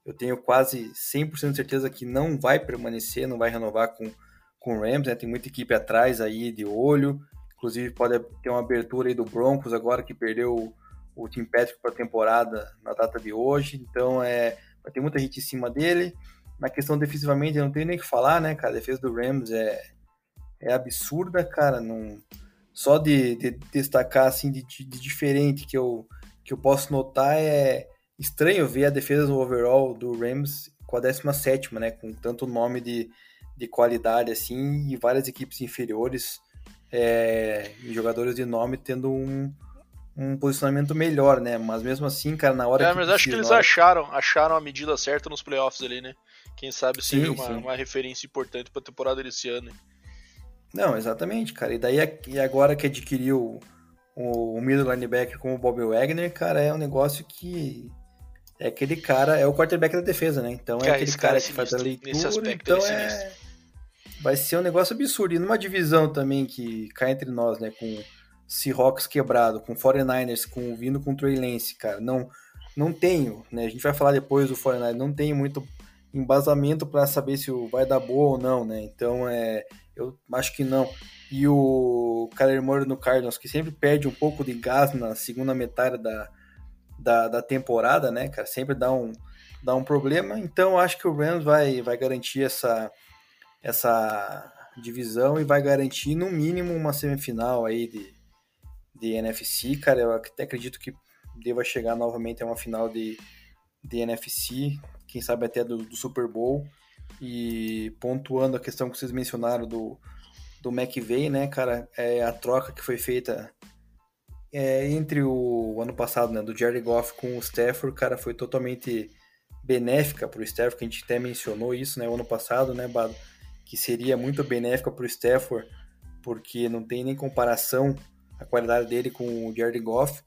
eu tenho quase 100% de certeza que não vai permanecer, não vai renovar com, com o Rams, né? Tem muita equipe atrás aí de olho. Inclusive pode ter uma abertura aí do Broncos agora que perdeu o, o Tim Patrick para a temporada na data de hoje. Então é, vai ter muita gente em cima dele. Na questão defensivamente, eu não tenho nem o que falar, né, cara? A defesa do Rams é, é absurda, cara. Não, só de, de destacar assim de, de, diferente que eu, que eu posso notar é estranho ver a defesa do overall do Rams com a 17, né? Com tanto nome de, de qualidade assim e várias equipes inferiores é, e jogadores de nome tendo um, um posicionamento melhor, né? Mas mesmo assim, cara, na hora é, que. mas acho que eles hora... acharam, acharam a medida certa nos playoffs ali, né? Quem sabe seja uma, uma referência importante para a temporada desse ano. Não, exatamente, cara. E daí e agora que adquiriu o, o middle linebacker com o Bob Wagner, cara, é um negócio que é aquele cara, é o quarterback da defesa, né? Então é, é aquele cara, cara que faz a leitura, então é vai ser um negócio absurdo. E numa divisão também que cai entre nós, né, com Seahawks quebrado, com 49ers com, vindo com Trey Lance, cara, não, não tenho, né? A gente vai falar depois do 49ers, não tenho muito embasamento para saber se vai dar boa ou não, né? Então, é, eu acho que não. E o Kyler Murray no Cardinals, que sempre perde um pouco de gás na segunda metade da, da, da temporada, né, cara? Sempre dá um, dá um problema. Então, acho que o Rams vai, vai garantir essa, essa divisão e vai garantir, no mínimo, uma semifinal aí de, de NFC, cara, eu até acredito que deva chegar novamente a uma final de, de NFC, quem sabe até do, do Super Bowl. E pontuando a questão que vocês mencionaram do, do McVay, né, cara, é a troca que foi feita é, entre o ano passado, né, do Jerry Goff com o Stafford, cara, foi totalmente benéfica para o Stafford, que a gente até mencionou isso, né, o ano passado, né, Bado, que seria muito benéfica para o Stafford, porque não tem nem comparação a qualidade dele com o Jared Goff,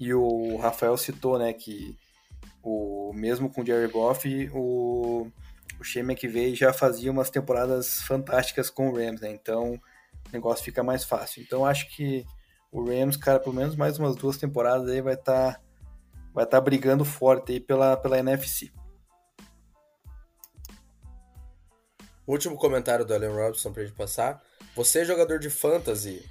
e o Rafael citou, né, que o mesmo com o Jared Goff, o, o Shea McVay já fazia umas temporadas fantásticas com o Rams, né, então o negócio fica mais fácil. Então acho que o Rams, cara, pelo menos mais umas duas temporadas aí vai estar tá, vai estar tá brigando forte aí pela, pela NFC. Último comentário do Allen Robinson pra gente passar. Você, jogador de fantasy,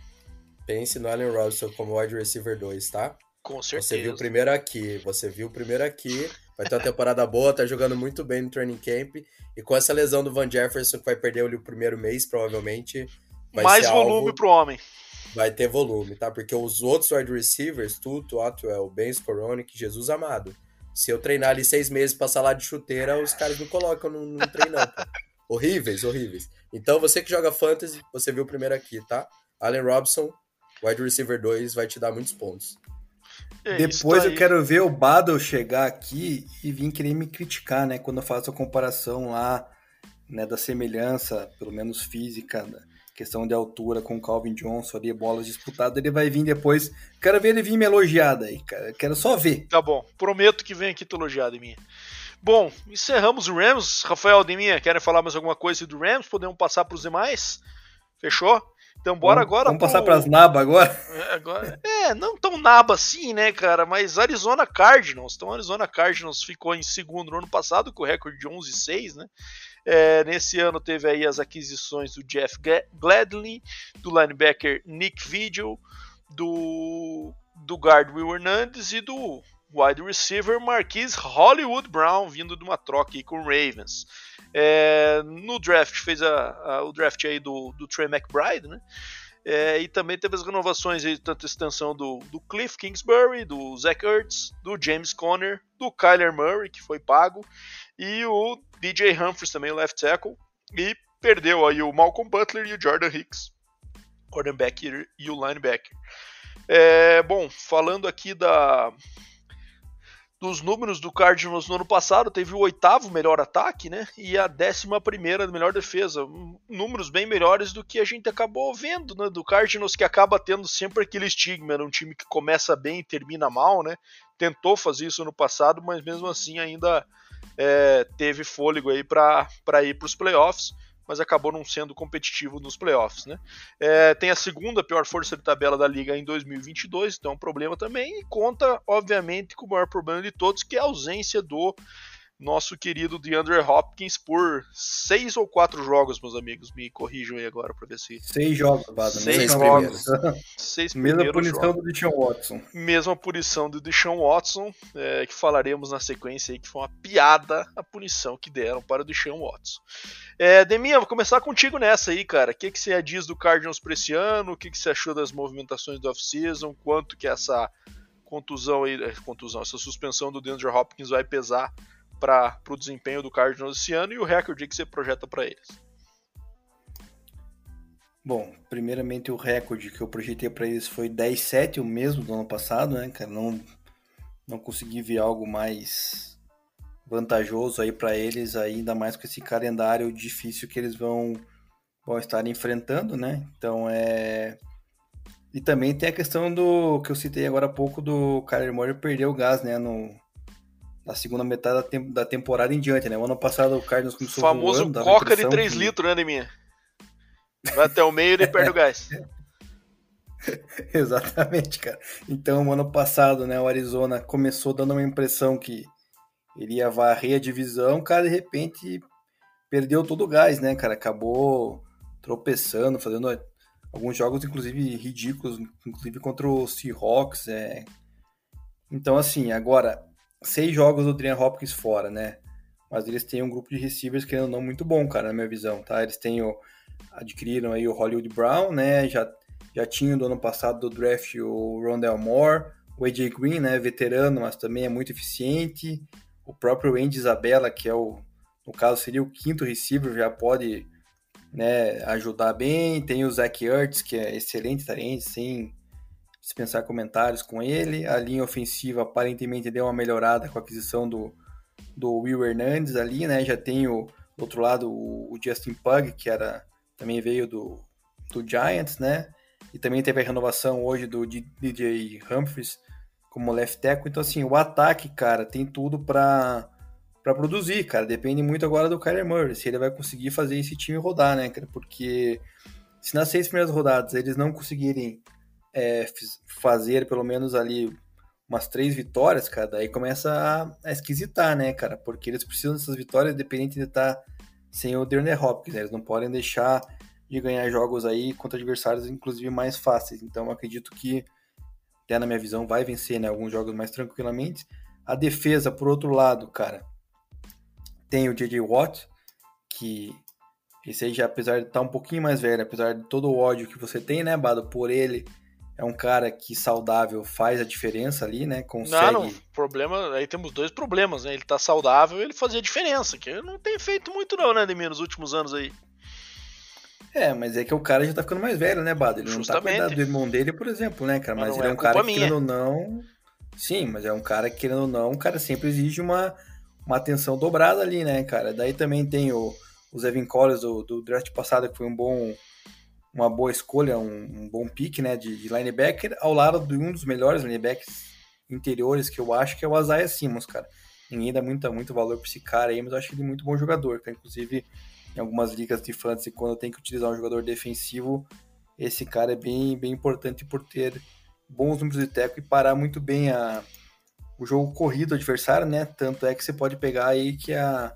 pense no Allen Robinson como wide receiver 2, tá? Com certeza. Você viu o primeiro aqui, você viu o primeiro aqui. Vai ter uma temporada boa, tá jogando muito bem no training camp. E com essa lesão do Van Jefferson, que vai perder o primeiro mês, provavelmente. Mais volume alvo, pro homem. Vai ter volume, tá? Porque os outros wide receivers, Tuto, Atwell, Ben Skoronic, Jesus amado. Se eu treinar ali seis meses, passar lá de chuteira, os caras me colocam no, no treinão. Horríveis, horríveis. Então, você que joga fantasy, você viu o primeiro aqui, tá? Allen Robson, wide receiver 2, vai te dar muitos pontos. É, Depois eu quero ver o Battle chegar aqui e vir querer me criticar, né? Quando eu faço a comparação lá, né, da semelhança, pelo menos física, da questão de altura com o Calvin Johnson ali, bolas disputadas, ele vai vir depois. Quero ver ele vir me elogiar aí, cara. Quero só ver. Tá bom. Prometo que vem aqui te elogiado em mim. Bom, encerramos o Rams. Rafael Deminha, querem falar mais alguma coisa do Rams? Podemos passar para os demais? Fechou? Então bora vamos, agora. Vamos pro... passar para as nabas agora? É, agora? É, não tão naba assim, né, cara? Mas Arizona Cardinals. Então, Arizona Cardinals ficou em segundo no ano passado, com o recorde de 11-6, né? É, nesse ano teve aí as aquisições do Jeff Gladney, do linebacker Nick Vigil, do, do guard Will Hernandez e do wide receiver Marquise Hollywood Brown, vindo de uma troca aí com o Ravens. É, no draft, fez a, a, o draft aí do, do Trey McBride, né? É, e também teve as renovações aí, tanto a extensão do, do Cliff Kingsbury, do Zach Ertz, do James Conner, do Kyler Murray, que foi pago, e o DJ Humphries também, left tackle, e perdeu aí o Malcolm Butler e o Jordan Hicks, quarterback e o linebacker. É, bom, falando aqui da, dos números do Cardinals no ano passado, teve o oitavo melhor ataque, né? E a décima primeira melhor defesa. Números bem melhores do que a gente acabou vendo, né? Do Cardinals que acaba tendo sempre aquele estigma, era um time que começa bem e termina mal, né? Tentou fazer isso no passado, mas mesmo assim ainda é, teve fôlego aí para ir para os playoffs mas acabou não sendo competitivo nos playoffs. Né? É, tem a segunda pior força de tabela da liga em 2022, então é um problema também, e conta, obviamente, com o maior problema de todos, que é a ausência do nosso querido DeAndre Hopkins por seis ou quatro jogos, meus amigos. Me corrijam aí agora para ver se. Seis jogos, Bada. Seis jogos. seis Mesma punição jogos. do Deshaun Watson. Mesma punição do Deshaun Watson, é, que falaremos na sequência aí, que foi uma piada a punição que deram para o Deshaun Watson. É, Deminha, vou começar contigo nessa aí, cara. O que, que você diz do Cardinals para esse ano? O que, que você achou das movimentações do off-season? Quanto que essa contusão aí, é, contusão, essa suspensão do DeAndre Hopkins vai pesar para o desempenho do Cardinals esse ano e o recorde que você projeta para eles? Bom, primeiramente o recorde que eu projetei para eles foi 10-7, o mesmo do ano passado, né, cara? Não, não consegui ver algo mais vantajoso aí para eles, ainda mais com esse calendário difícil que eles vão, vão estar enfrentando, né? Então é. E também tem a questão do que eu citei agora há pouco do Kyler Murray perder o gás, né? No, na segunda metade da, tem da, temporada em diante, né? O ano passado o Cardinals começou o famoso voando, coca de 3 que... litros, né, Neminha? Vai até o meio e ele perde o gás. Exatamente, cara. Então, ano passado, né, o Arizona começou dando uma impressão que iria varrer a divisão, cara, de repente perdeu todo o gás, né, cara? Acabou tropeçando, fazendo alguns jogos, inclusive, ridículos, inclusive contra o Seahawks. É... Então, assim, agora, seis jogos do Adrian Hopkins fora, né? Mas eles têm um grupo de receivers que não muito bom, cara, na minha visão, tá? Eles têm o, adquiriram aí o Hollywood Brown, né? Já, já tinham do ano passado do draft o Rondell Moore, o AJ Green, né? Veterano, mas também é muito eficiente. O próprio Andy Isabella, que é o, no caso seria o quinto receiver, já pode né, ajudar bem. Tem o Zach Ertz, que é excelente talento, sem dispensar comentários com ele. A linha ofensiva aparentemente deu uma melhorada com a aquisição do, do Will Hernandes ali, né? Já tem o, do outro lado o, o Justin Pug, que era também veio do, do Giants, né? E também teve a renovação hoje do DJ Humphries como left tackle. Então, assim, o ataque, cara, tem tudo para para produzir, cara. Depende muito agora do Kyler Murray, se ele vai conseguir fazer esse time rodar, né, cara? Porque se nas seis primeiras rodadas eles não conseguirem é, fazer pelo menos ali umas três vitórias, cara, daí começa a, a esquisitar, né, cara? Porque eles precisam dessas vitórias independente de estar tá sem o Derner Hopkins, né? Eles não podem deixar de ganhar jogos aí contra adversários, inclusive, mais fáceis. Então, acredito que, até na minha visão, vai vencer, né? Alguns jogos mais tranquilamente. A defesa, por outro lado, cara, tem o J.J. Watt, que esse aí já, apesar de estar tá um pouquinho mais velho, apesar de todo o ódio que você tem, né, Bado, por ele, é um cara que saudável faz a diferença ali, né? Consegue. Não, não, problema, aí temos dois problemas, né? Ele tá saudável, ele fazia diferença, que não tem feito muito não, né, Demir, nos últimos anos aí. É, mas é que o cara já tá ficando mais velho, né, Bado? Ele Justamente. não tá cuidando do irmão dele, por exemplo, né, cara? Mas, mas ele é, é um cara que, querendo ou não. Sim, mas é um cara que, querendo ou não, o cara sempre exige uma, uma atenção dobrada ali, né, cara? Daí também tem o, o Zevin Collins do, do draft passado, que foi um bom uma boa escolha, um, um bom pick né, de, de, linebacker, ao lado de um dos melhores linebackers interiores que eu acho, que é o Isaiah Simmons, cara. Ninguém dá muito, muito valor para esse cara aí, mas eu acho ele muito bom jogador, cara. Inclusive, em algumas ligas de fantasy, quando tem que utilizar um jogador defensivo, esse cara é bem, bem importante por ter bons números de teco e parar muito bem a, o jogo corrido do adversário, né? Tanto é que você pode pegar aí que a,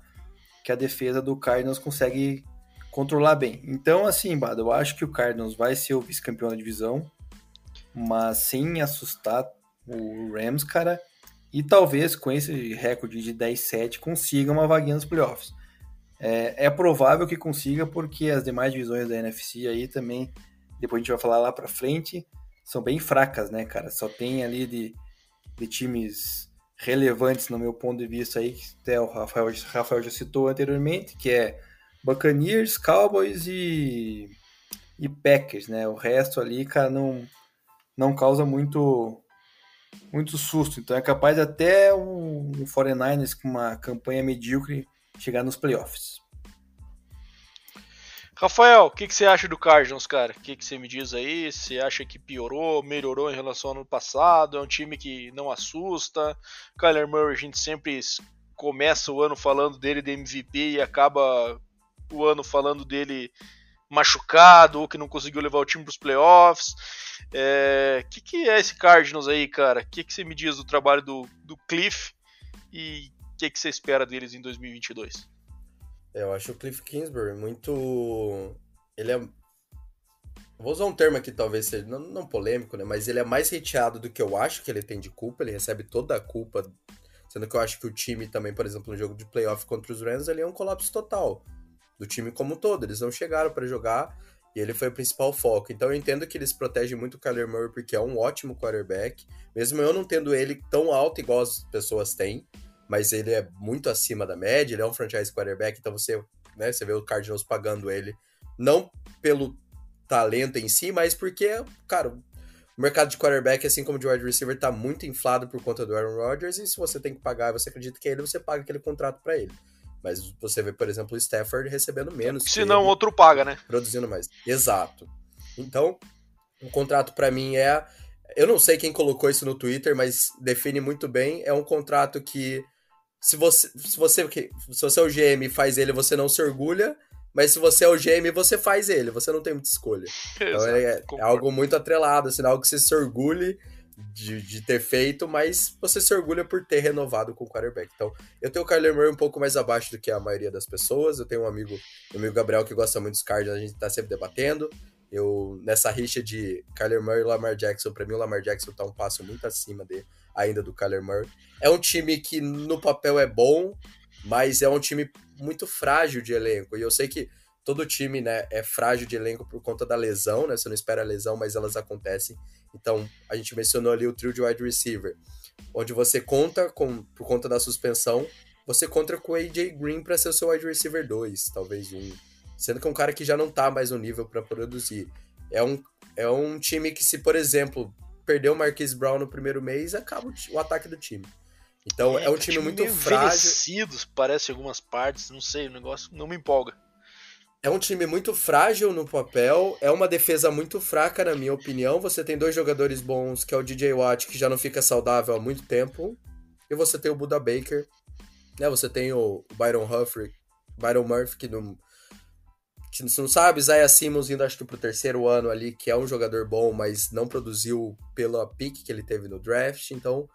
que a defesa do Cardinals consegue controlar bem. Então, assim, Bado, eu acho que o Cardinals vai ser o vice-campeão da divisão, mas sem assustar o Rams, cara. E talvez com esse recorde de 10-7 consiga uma vaguinha nos playoffs. É, é, provável que consiga, porque as demais divisões da NFC aí também, depois a gente vai falar lá pra frente, são bem fracas, né, cara? Só tem ali de, de times relevantes no meu ponto de vista aí, que até o Rafael, Rafael já citou anteriormente, que é Buccaneers, Cowboys e, e Packers, né? O resto ali, cara, não, não causa muito, muito susto. Então é capaz até o, o 49ers com uma campanha medíocre chegar nos playoffs. Rafael, o que, que, você acha do Cardinals, cara? O que, que, você me diz aí? Você acha que piorou, melhorou em relação ao ano passado? É um time que não assusta? Kyler Murray, a gente sempre começa o ano falando dele de MVP e acaba o ano falando dele machucado ou que não conseguiu levar o time para os playoffs. O é, que, que é esse Cardinals aí, cara? O que, que você me diz do trabalho do, do Cliff e o que, que você espera deles em 2022? Eu acho o Cliff Kingsbury muito. Ele é. Vou usar um termo aqui, talvez seja não, não polêmico, né? Mas ele é mais hateado do que eu acho que ele tem de culpa. Ele recebe toda a culpa. Sendo que eu acho que o time também, por exemplo, no jogo de playoff contra os Rams, ele é um colapso total do time como um todo. Eles não chegaram para jogar e ele foi o principal foco. Então eu entendo que eles protegem muito o Kyler Murray porque é um ótimo quarterback, mesmo eu não tendo ele tão alto igual as pessoas têm, mas ele é muito acima da média, ele é um franchise quarterback, então você, né, você vê o Cardinals pagando ele não pelo talento em si, mas porque, cara, o mercado de quarterback, assim como de wide receiver, tá muito inflado por conta do Aaron Rodgers, e se você tem que pagar você acredita que é ele, você paga aquele contrato para ele. Mas você vê, por exemplo, o Stafford recebendo menos. Se não, outro paga, né? Produzindo mais. Exato. Então, o um contrato para mim é. Eu não sei quem colocou isso no Twitter, mas define muito bem. É um contrato que. Se você, se você, se você é o GM e faz ele, você não se orgulha. Mas se você é o GM, você faz ele, você não tem muita escolha. Então é, é, algo muito atrelado, assim, algo que você se orgulhe de, de, ter feito, mas você se orgulha por ter renovado com o quarterback. Então, eu tenho o Kyler Murray um pouco mais abaixo do que a maioria das pessoas. Eu tenho um amigo, meu amigo Gabriel, que gosta muito dos Cardinals, a gente tá sempre debatendo. Eu, nessa rixa de Kyler Murray e Lamar Jackson, para mim o Lamar Jackson tá um passo muito acima de, ainda do Kyler Murray. É um time que no papel é bom, mas é um time muito frágil de elenco. E eu sei que todo time, né, é frágil de elenco por conta da lesão, né? Você não espera a lesão, mas elas acontecem. Então, a gente mencionou ali o trio de wide receiver. onde você conta com por conta da suspensão, você conta com o AJ Green para ser o seu wide receiver 2, talvez um, sendo que é um cara que já não tá mais no nível para produzir. É um é um time que se, por exemplo, perder o Marquise Brown no primeiro mês, acaba o, o ataque do time. Então é, é um time, time muito frágil. parece algumas partes, não sei, o negócio não me empolga. É um time muito frágil no papel, é uma defesa muito fraca, na minha opinião. Você tem dois jogadores bons, que é o DJ Watt, que já não fica saudável há muito tempo, e você tem o Buda Baker, né? Você tem o Byron Humphrey, Byron Murphy, que não, que não sabe, Isaiah Simmons indo acho que pro terceiro ano ali, que é um jogador bom, mas não produziu pela pick que ele teve no draft, então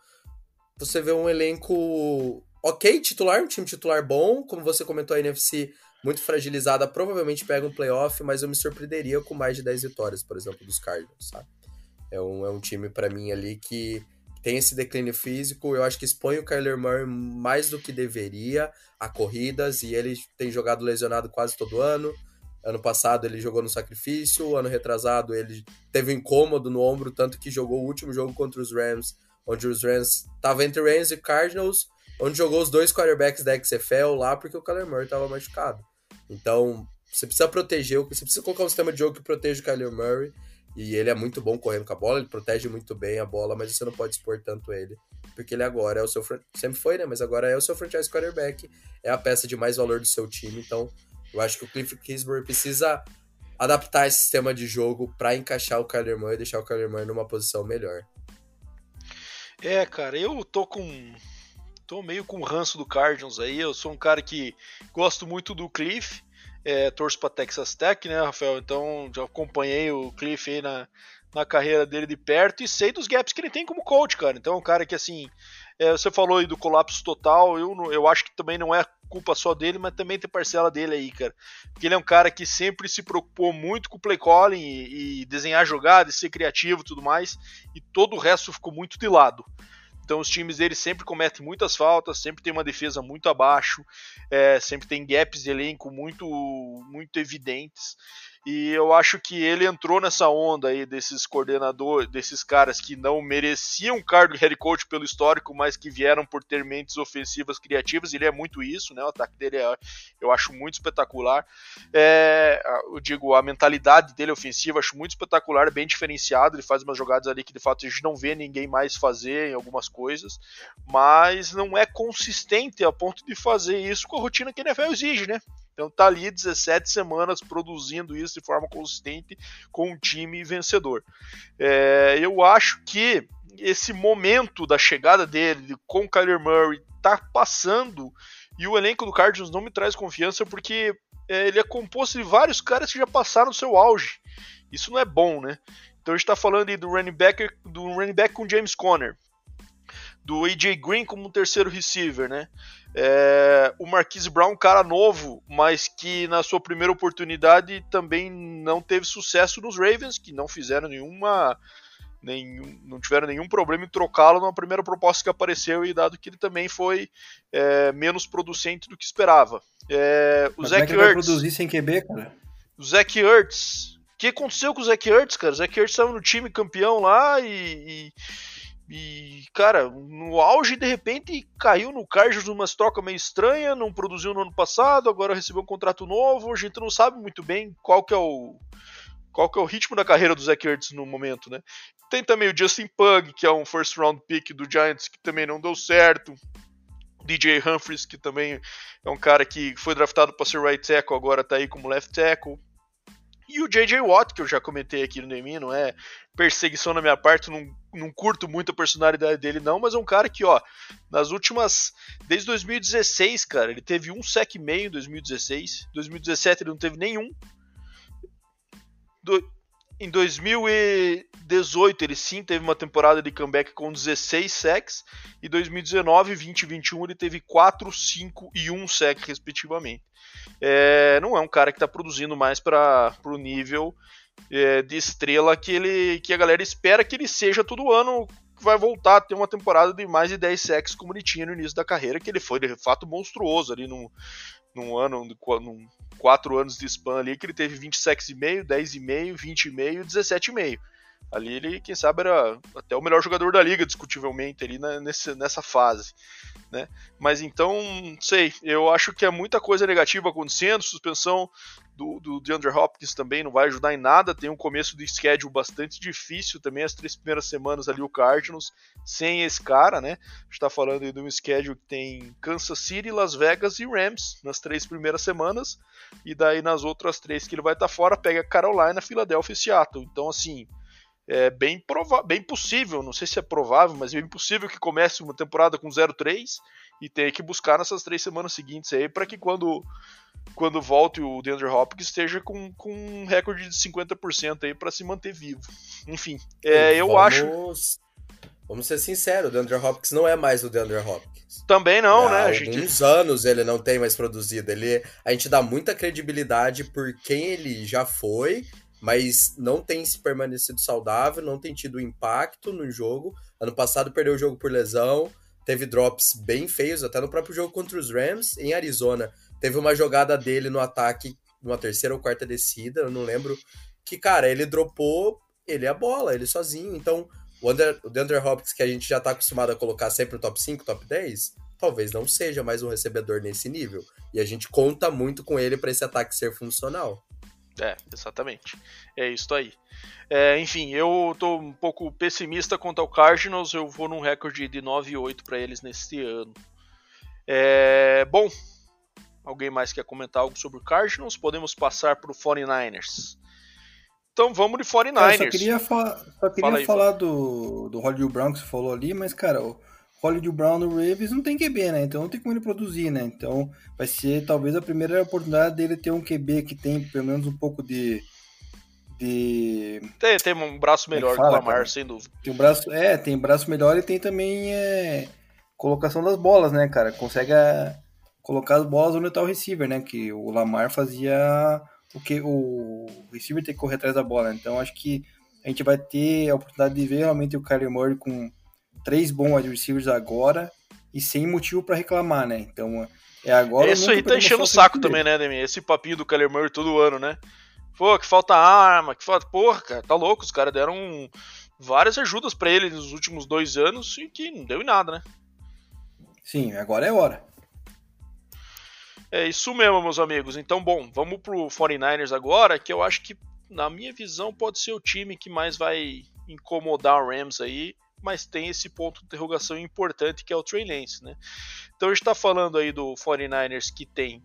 você vê um elenco ok, titular, um time titular bom, como você comentou, a NFC muito fragilizada, provavelmente pega um playoff, mas eu me surpreenderia com mais de 10 vitórias, por exemplo, dos Cardinals, sabe? É um, é um time para mim ali que tem esse declínio físico, eu acho que expõe o Kyler Murray mais do que deveria a corridas, e ele tem jogado lesionado quase todo ano. Ano passado ele jogou no sacrifício, ano retrasado ele teve um incômodo no ombro, tanto que jogou o último jogo contra os Rams, onde os Rams estavam entre Rams e Cardinals, onde jogou os dois quarterbacks da XFL lá porque o Kyler Murray estava machucado. Então, você precisa proteger, você precisa colocar um sistema de jogo que proteja o Kyler Murray, e ele é muito bom correndo com a bola, ele protege muito bem a bola, mas você não pode expor tanto ele, porque ele agora é o seu sempre foi, né, mas agora é o seu franchise quarterback, é a peça de mais valor do seu time, então eu acho que o Cliff Kingsbury precisa adaptar esse sistema de jogo para encaixar o Kyler Murray e deixar o Kyler Murray numa posição melhor. É, cara, eu tô com tô meio com ranço do Cardinals aí. Eu sou um cara que gosto muito do Cliff, é, torço para Texas Tech, né, Rafael? Então já acompanhei o Cliff aí na, na carreira dele de perto e sei dos gaps que ele tem como coach, cara. Então é um cara que, assim, é, você falou aí do colapso total, eu, eu acho que também não é culpa só dele, mas também tem parcela dele aí, cara. Porque ele é um cara que sempre se preocupou muito com o play calling e, e desenhar jogada, e ser criativo e tudo mais, e todo o resto ficou muito de lado. Então os times dele sempre cometem muitas faltas, sempre tem uma defesa muito abaixo, é, sempre tem gaps de elenco muito, muito evidentes. E eu acho que ele entrou nessa onda aí desses coordenadores, desses caras que não mereciam cargo de head coach pelo histórico, mas que vieram por ter mentes ofensivas criativas. Ele é muito isso, né? O ataque dele é, eu acho muito espetacular. É, eu digo, a mentalidade dele ofensiva, acho muito espetacular, bem diferenciado. Ele faz umas jogadas ali que de fato a gente não vê ninguém mais fazer em algumas coisas, mas não é consistente a ponto de fazer isso com a rotina que a NFL exige, né? Então tá ali 17 semanas produzindo isso de forma consistente com um time vencedor. É, eu acho que esse momento da chegada dele com o Kyler Murray tá passando e o elenco do Cardinals não me traz confiança porque é, ele é composto de vários caras que já passaram seu auge. Isso não é bom, né? Então a gente está falando do running back, do running back com James Conner, do AJ Green como terceiro receiver, né? É, o Marquise Brown, um cara novo, mas que na sua primeira oportunidade também não teve sucesso nos Ravens, que não fizeram nenhuma. Nenhum, não tiveram nenhum problema em trocá-lo na primeira proposta que apareceu, e dado que ele também foi é, menos producente do que esperava. É, o mas Zach como é Ertz, produzir sem QB, cara? O Zach Ertz. O que aconteceu com o Zach Ertz, cara? O Zach Ertz estava no time campeão lá e, e e, cara, no auge, de repente, caiu no Cardinals numa troca meio estranha, não produziu no ano passado, agora recebeu um contrato novo, a gente não sabe muito bem qual que é o qual que é o ritmo da carreira do Zach Ertz no momento, né? Tem também o Justin Pug, que é um first round pick do Giants, que também não deu certo. DJ Humphries, que também é um cara que foi draftado para ser right tackle, agora tá aí como left tackle. E o J.J. Watt, que eu já comentei aqui no Nemi, não é perseguição na minha parte, não, não curto muito a personalidade dele não, mas é um cara que, ó, nas últimas, desde 2016, cara, ele teve um sec e meio em 2016, 2017 ele não teve nenhum, Do, em 2018 ele sim teve uma temporada de comeback com 16 sacks e 2019, 20 e 21 ele teve 4, 5 e 1 sec respectivamente. É, não é um cara que está produzindo mais para o nível é, de estrela que ele que a galera espera que ele seja todo ano vai voltar a ter uma temporada de mais de 10 sacks como ele tinha no início da carreira, que ele foi de fato monstruoso ali no, num ano, num, quatro anos de spam ali, que ele teve 20 sacks e meio, 10 e meio, 20 e meio, 17 e meio. Ali ele, quem sabe, era até o melhor jogador da liga, discutivelmente, ali na, nesse, nessa fase. Né? Mas então, sei, eu acho que é muita coisa negativa acontecendo, suspensão do, do DeAndre Hopkins também não vai ajudar em nada, tem um começo de schedule bastante difícil também, as três primeiras semanas ali o Cardinals, sem esse cara, né? A gente tá falando aí de um schedule que tem Kansas City, Las Vegas e Rams nas três primeiras semanas, e daí nas outras três que ele vai estar tá fora, pega Carolina, Philadelphia e Seattle. Então, assim, é bem, bem possível, não sei se é provável, mas é bem possível que comece uma temporada com 0-3 e tenha que buscar nessas três semanas seguintes aí para que quando, quando volte o DeAndre Hopkins esteja com, com um recorde de 50% aí para se manter vivo. Enfim, é, eu vamos, acho. Vamos ser sinceros, o DeAndre Hopkins não é mais o DeAndre Hopkins. Também não, né? Há alguns gente... anos ele não tem mais produzido. Ele, a gente dá muita credibilidade por quem ele já foi mas não tem se permanecido saudável, não tem tido impacto no jogo. Ano passado perdeu o jogo por lesão, teve drops bem feios, até no próprio jogo contra os Rams, em Arizona. Teve uma jogada dele no ataque, numa terceira ou quarta descida, eu não lembro, que, cara, ele dropou ele é a bola, ele sozinho. Então, o, Under, o DeAndre Hopkins, que a gente já tá acostumado a colocar sempre no top 5, top 10, talvez não seja mais um recebedor nesse nível. E a gente conta muito com ele para esse ataque ser funcional. É, exatamente. É isso aí. É, enfim, eu tô um pouco pessimista quanto ao Cardinals, eu vou num recorde de 9 e 8 para eles neste ano. É, bom, alguém mais quer comentar algo sobre o Cardinals? Podemos passar para o 49ers. Então vamos de 49ers. Eu só queria, fa só queria Fala aí, falar do, do Hollywood Brown que você falou ali, mas cara, o, Hollywood Brown no Ravens não tem QB, né? Então não tem como ele produzir, né? Então vai ser talvez a primeira oportunidade dele ter um QB que tem pelo menos um pouco de. de... Tem, tem um braço melhor que o Lamar, sem dúvida. Tem um braço, é, tem braço melhor e tem também é, colocação das bolas, né, cara? Consegue a, colocar as bolas onde tá o receiver, né? Que o Lamar fazia o que o receiver tem que correr atrás da bola. Então acho que a gente vai ter a oportunidade de ver realmente o Kyler Murray com três bons wide receivers agora e sem motivo para reclamar, né? Então, é agora. Isso aí tá enchendo o saco também, né, Demi? Esse papinho do Kyler Murray todo ano, né? Pô, que falta arma, que falta. Porra, cara, tá louco. Os caras deram várias ajudas para ele nos últimos dois anos e que não deu em nada, né? Sim, agora é hora. É isso mesmo, meus amigos. Então, bom, vamos pro 49ers agora, que eu acho que, na minha visão, pode ser o time que mais vai incomodar o Rams aí mas tem esse ponto de interrogação importante que é o Trey Lance, né? Então a gente está falando aí do 49ers que tem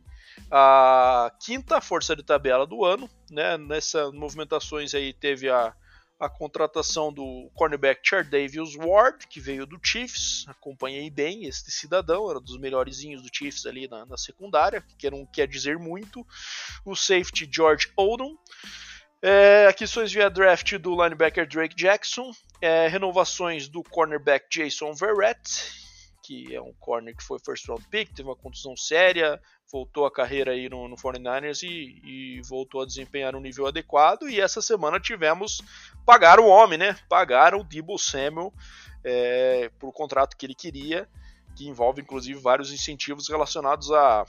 a quinta força de tabela do ano, né? Nessas movimentações aí teve a, a contratação do cornerback Chardavius Ward, que veio do Chiefs, acompanhei bem este cidadão, era dos melhorzinhos do Chiefs ali na, na secundária, que não quer dizer muito. O safety George Odom, é, aquisições via draft do linebacker Drake Jackson, é, renovações do cornerback Jason Verrett, que é um corner que foi first round pick, teve uma contusão séria, voltou a carreira aí no, no 49ers e, e, voltou a desempenhar um nível adequado. E essa semana tivemos pagar o homem, né? Pagaram o Debo Samuel é, por contrato que ele queria, que envolve inclusive vários incentivos relacionados a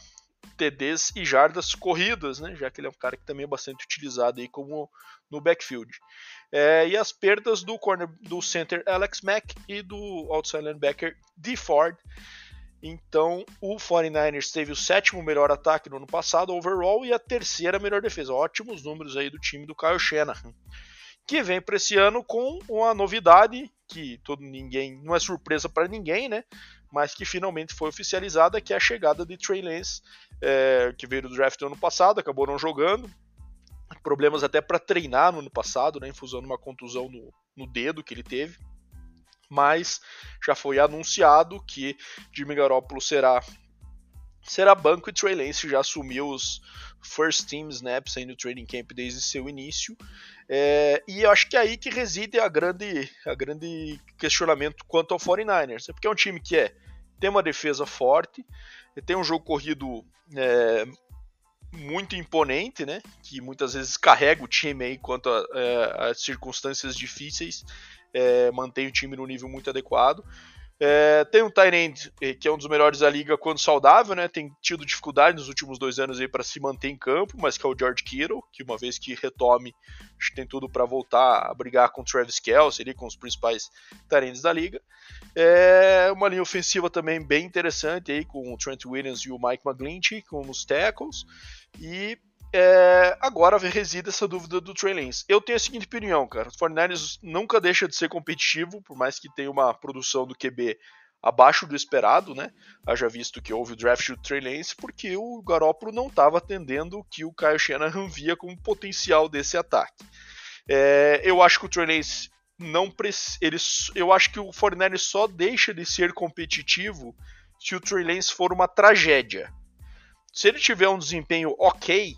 TDs e jardas corridas, né? Já que ele é um cara que também é bastante utilizado aí como no backfield. É, e as perdas do corner do center Alex Mack e do outside linebacker D Ford. Então, o 49ers teve o sétimo melhor ataque no ano passado, overall, e a terceira melhor defesa. Ótimos números aí do time do Kyle Shanahan. Que vem para esse ano com uma novidade que todo ninguém não é surpresa para ninguém, né? Mas que finalmente foi oficializada, que é a chegada de Trey Lance é, que veio do draft no ano passado, acabou não jogando. Problemas até para treinar no ano passado, né, infusão uma contusão no, no dedo que ele teve. Mas já foi anunciado que Jimmy Garoppolo será será banco e Trey Lance já assumiu os first team snaps aí no training camp desde seu início. É, e eu acho que é aí que reside a grande, a grande questionamento quanto ao 49ers. É porque é um time que é, tem uma defesa forte, tem um jogo corrido é, muito imponente, né? Que muitas vezes carrega o time aí quanto a, é, a circunstâncias difíceis, é, mantém o time no nível muito adequado. É, tem um Tyrant eh, que é um dos melhores da liga quando saudável, né? Tem tido dificuldade nos últimos dois anos aí para se manter em campo, mas que é o George Kittle, que uma vez que retome, tem tudo para voltar a brigar com o Travis Kelce, ali, com os principais Tyrants da liga. É uma linha ofensiva também bem interessante aí com o Trent Williams e o Mike McGlinchey como os tackles. E é, agora reside essa dúvida do Trey Lance. Eu tenho a seguinte opinião, cara. Os 49ers nunca deixa de ser competitivo, por mais que tenha uma produção do QB abaixo do esperado, né? Haja visto que houve o draft do Trey Lance, porque o Garoppolo não estava atendendo o que o Kyle Shanahan via como potencial desse ataque. É, eu acho que o Trey Lance não ele, eu acho que o 49ers só deixa de ser competitivo se o Trey Lance for uma tragédia. Se ele tiver um desempenho ok,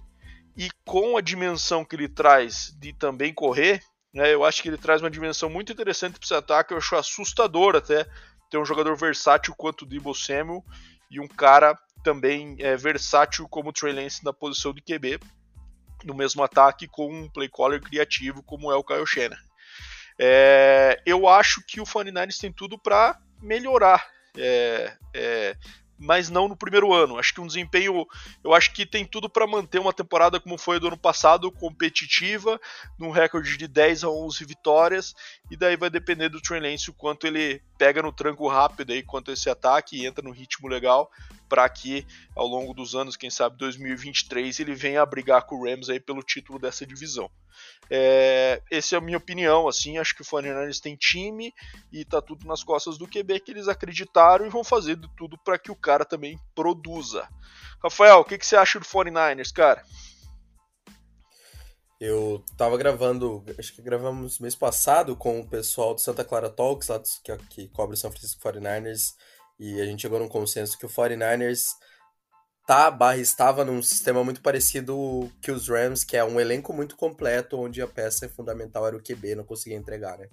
e com a dimensão que ele traz de também correr, né, eu acho que ele traz uma dimensão muito interessante para esse ataque. Eu acho assustador até ter um jogador versátil quanto o Debo Samuel e um cara também é, versátil como o Trey Lance na posição de QB, no mesmo ataque com um play caller criativo como é o Kyle Shanahan. É, eu acho que o 49ers tem tudo para melhorar é, é, mas não no primeiro ano. Acho que um desempenho, eu acho que tem tudo para manter uma temporada como foi do ano passado, competitiva, num recorde de 10 a 11 vitórias, e daí vai depender do Trey Lance o quanto ele pega no tranco rápido aí, quanto esse ataque e entra no ritmo legal, para que ao longo dos anos, quem sabe 2023, ele venha a brigar com o Rams aí pelo título dessa divisão. É, essa é a minha opinião, assim, acho que o 49ers tem time e tá tudo nas costas do QB que eles acreditaram e vão fazer de tudo para que o cara também produza. Rafael, o que, que você acha do 49ers, cara? Eu tava gravando, acho que gravamos mês passado com o pessoal do Santa Clara Talks, lá que, que cobre São Francisco 49ers, e a gente chegou num consenso que o 49ers tá, barra estava num sistema muito parecido que os Rams, que é um elenco muito completo, onde a peça fundamental era o QB, não conseguia entregar, né?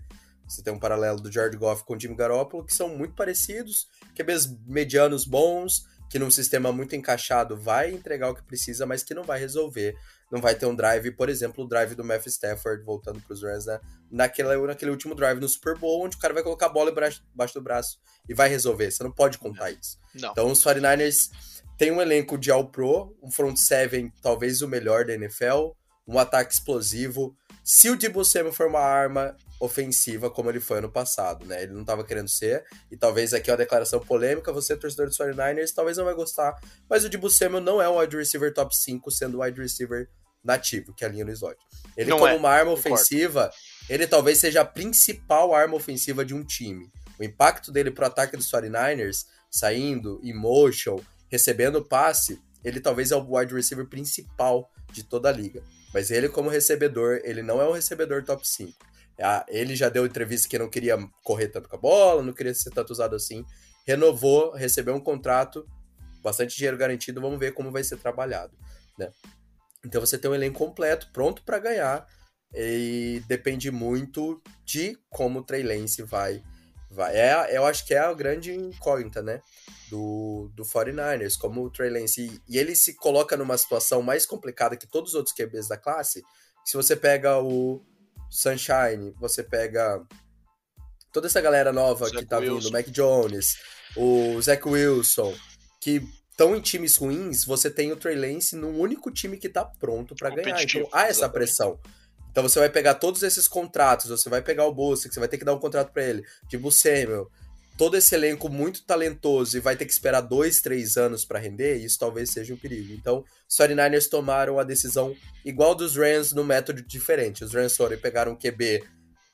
Você tem um paralelo do Jared Goff com o Jimmy Garoppolo, que são muito parecidos, QBs medianos bons, que num sistema muito encaixado vai entregar o que precisa, mas que não vai resolver. Não vai ter um drive, por exemplo, o drive do Matthew Stafford voltando para os Rams, né? naquele, naquele último drive no Super Bowl, onde o cara vai colocar a bola embaixo do braço e vai resolver. Você não pode contar isso. Não. Então os 49ers tem um elenco de All-Pro, um front seven talvez o melhor da NFL, um ataque explosivo. Se o Debo Samuel for uma arma ofensiva, como ele foi ano passado, né? Ele não estava querendo ser, e talvez aqui é uma declaração polêmica, você torcedor dos 49ers, talvez não vai gostar, mas o Debo Samuel não é um wide receiver top 5, sendo wide receiver nativo, que é a linha no slot. Ele não como é. uma arma ofensiva, ele talvez seja a principal arma ofensiva de um time. O impacto dele pro ataque dos 49ers, saindo, em motion, recebendo passe, ele talvez é o wide receiver principal de toda a liga. Mas ele, como recebedor, ele não é um recebedor top 5. É, ele já deu entrevista que não queria correr tanto com a bola, não queria ser tanto usado assim. Renovou, recebeu um contrato, bastante dinheiro garantido, vamos ver como vai ser trabalhado. Né? Então você tem um elenco completo, pronto para ganhar, e depende muito de como o Trey Lance vai vai. É, eu acho que é a grande incógnita, né? Do, do 49ers, como o Trey Lance. E, e, ele se coloca numa situação mais complicada que todos os outros QBs da classe. Se você pega o Sunshine, você pega toda essa galera nova Zach que tá Wilson. vindo, o Mac Jones, o Zach Wilson, que estão em times ruins, você tem o Trey Lance num único time que tá pronto para ganhar. Então há essa exatamente. pressão. Então você vai pegar todos esses contratos, você vai pegar o Bolsa, que você vai ter que dar um contrato para ele, tipo o Samuel, todo esse elenco muito talentoso e vai ter que esperar dois, três anos para render, isso talvez seja um perigo. Então, os 49ers tomaram a decisão igual dos Rams no método diferente. Os Rams foram e pegaram um QB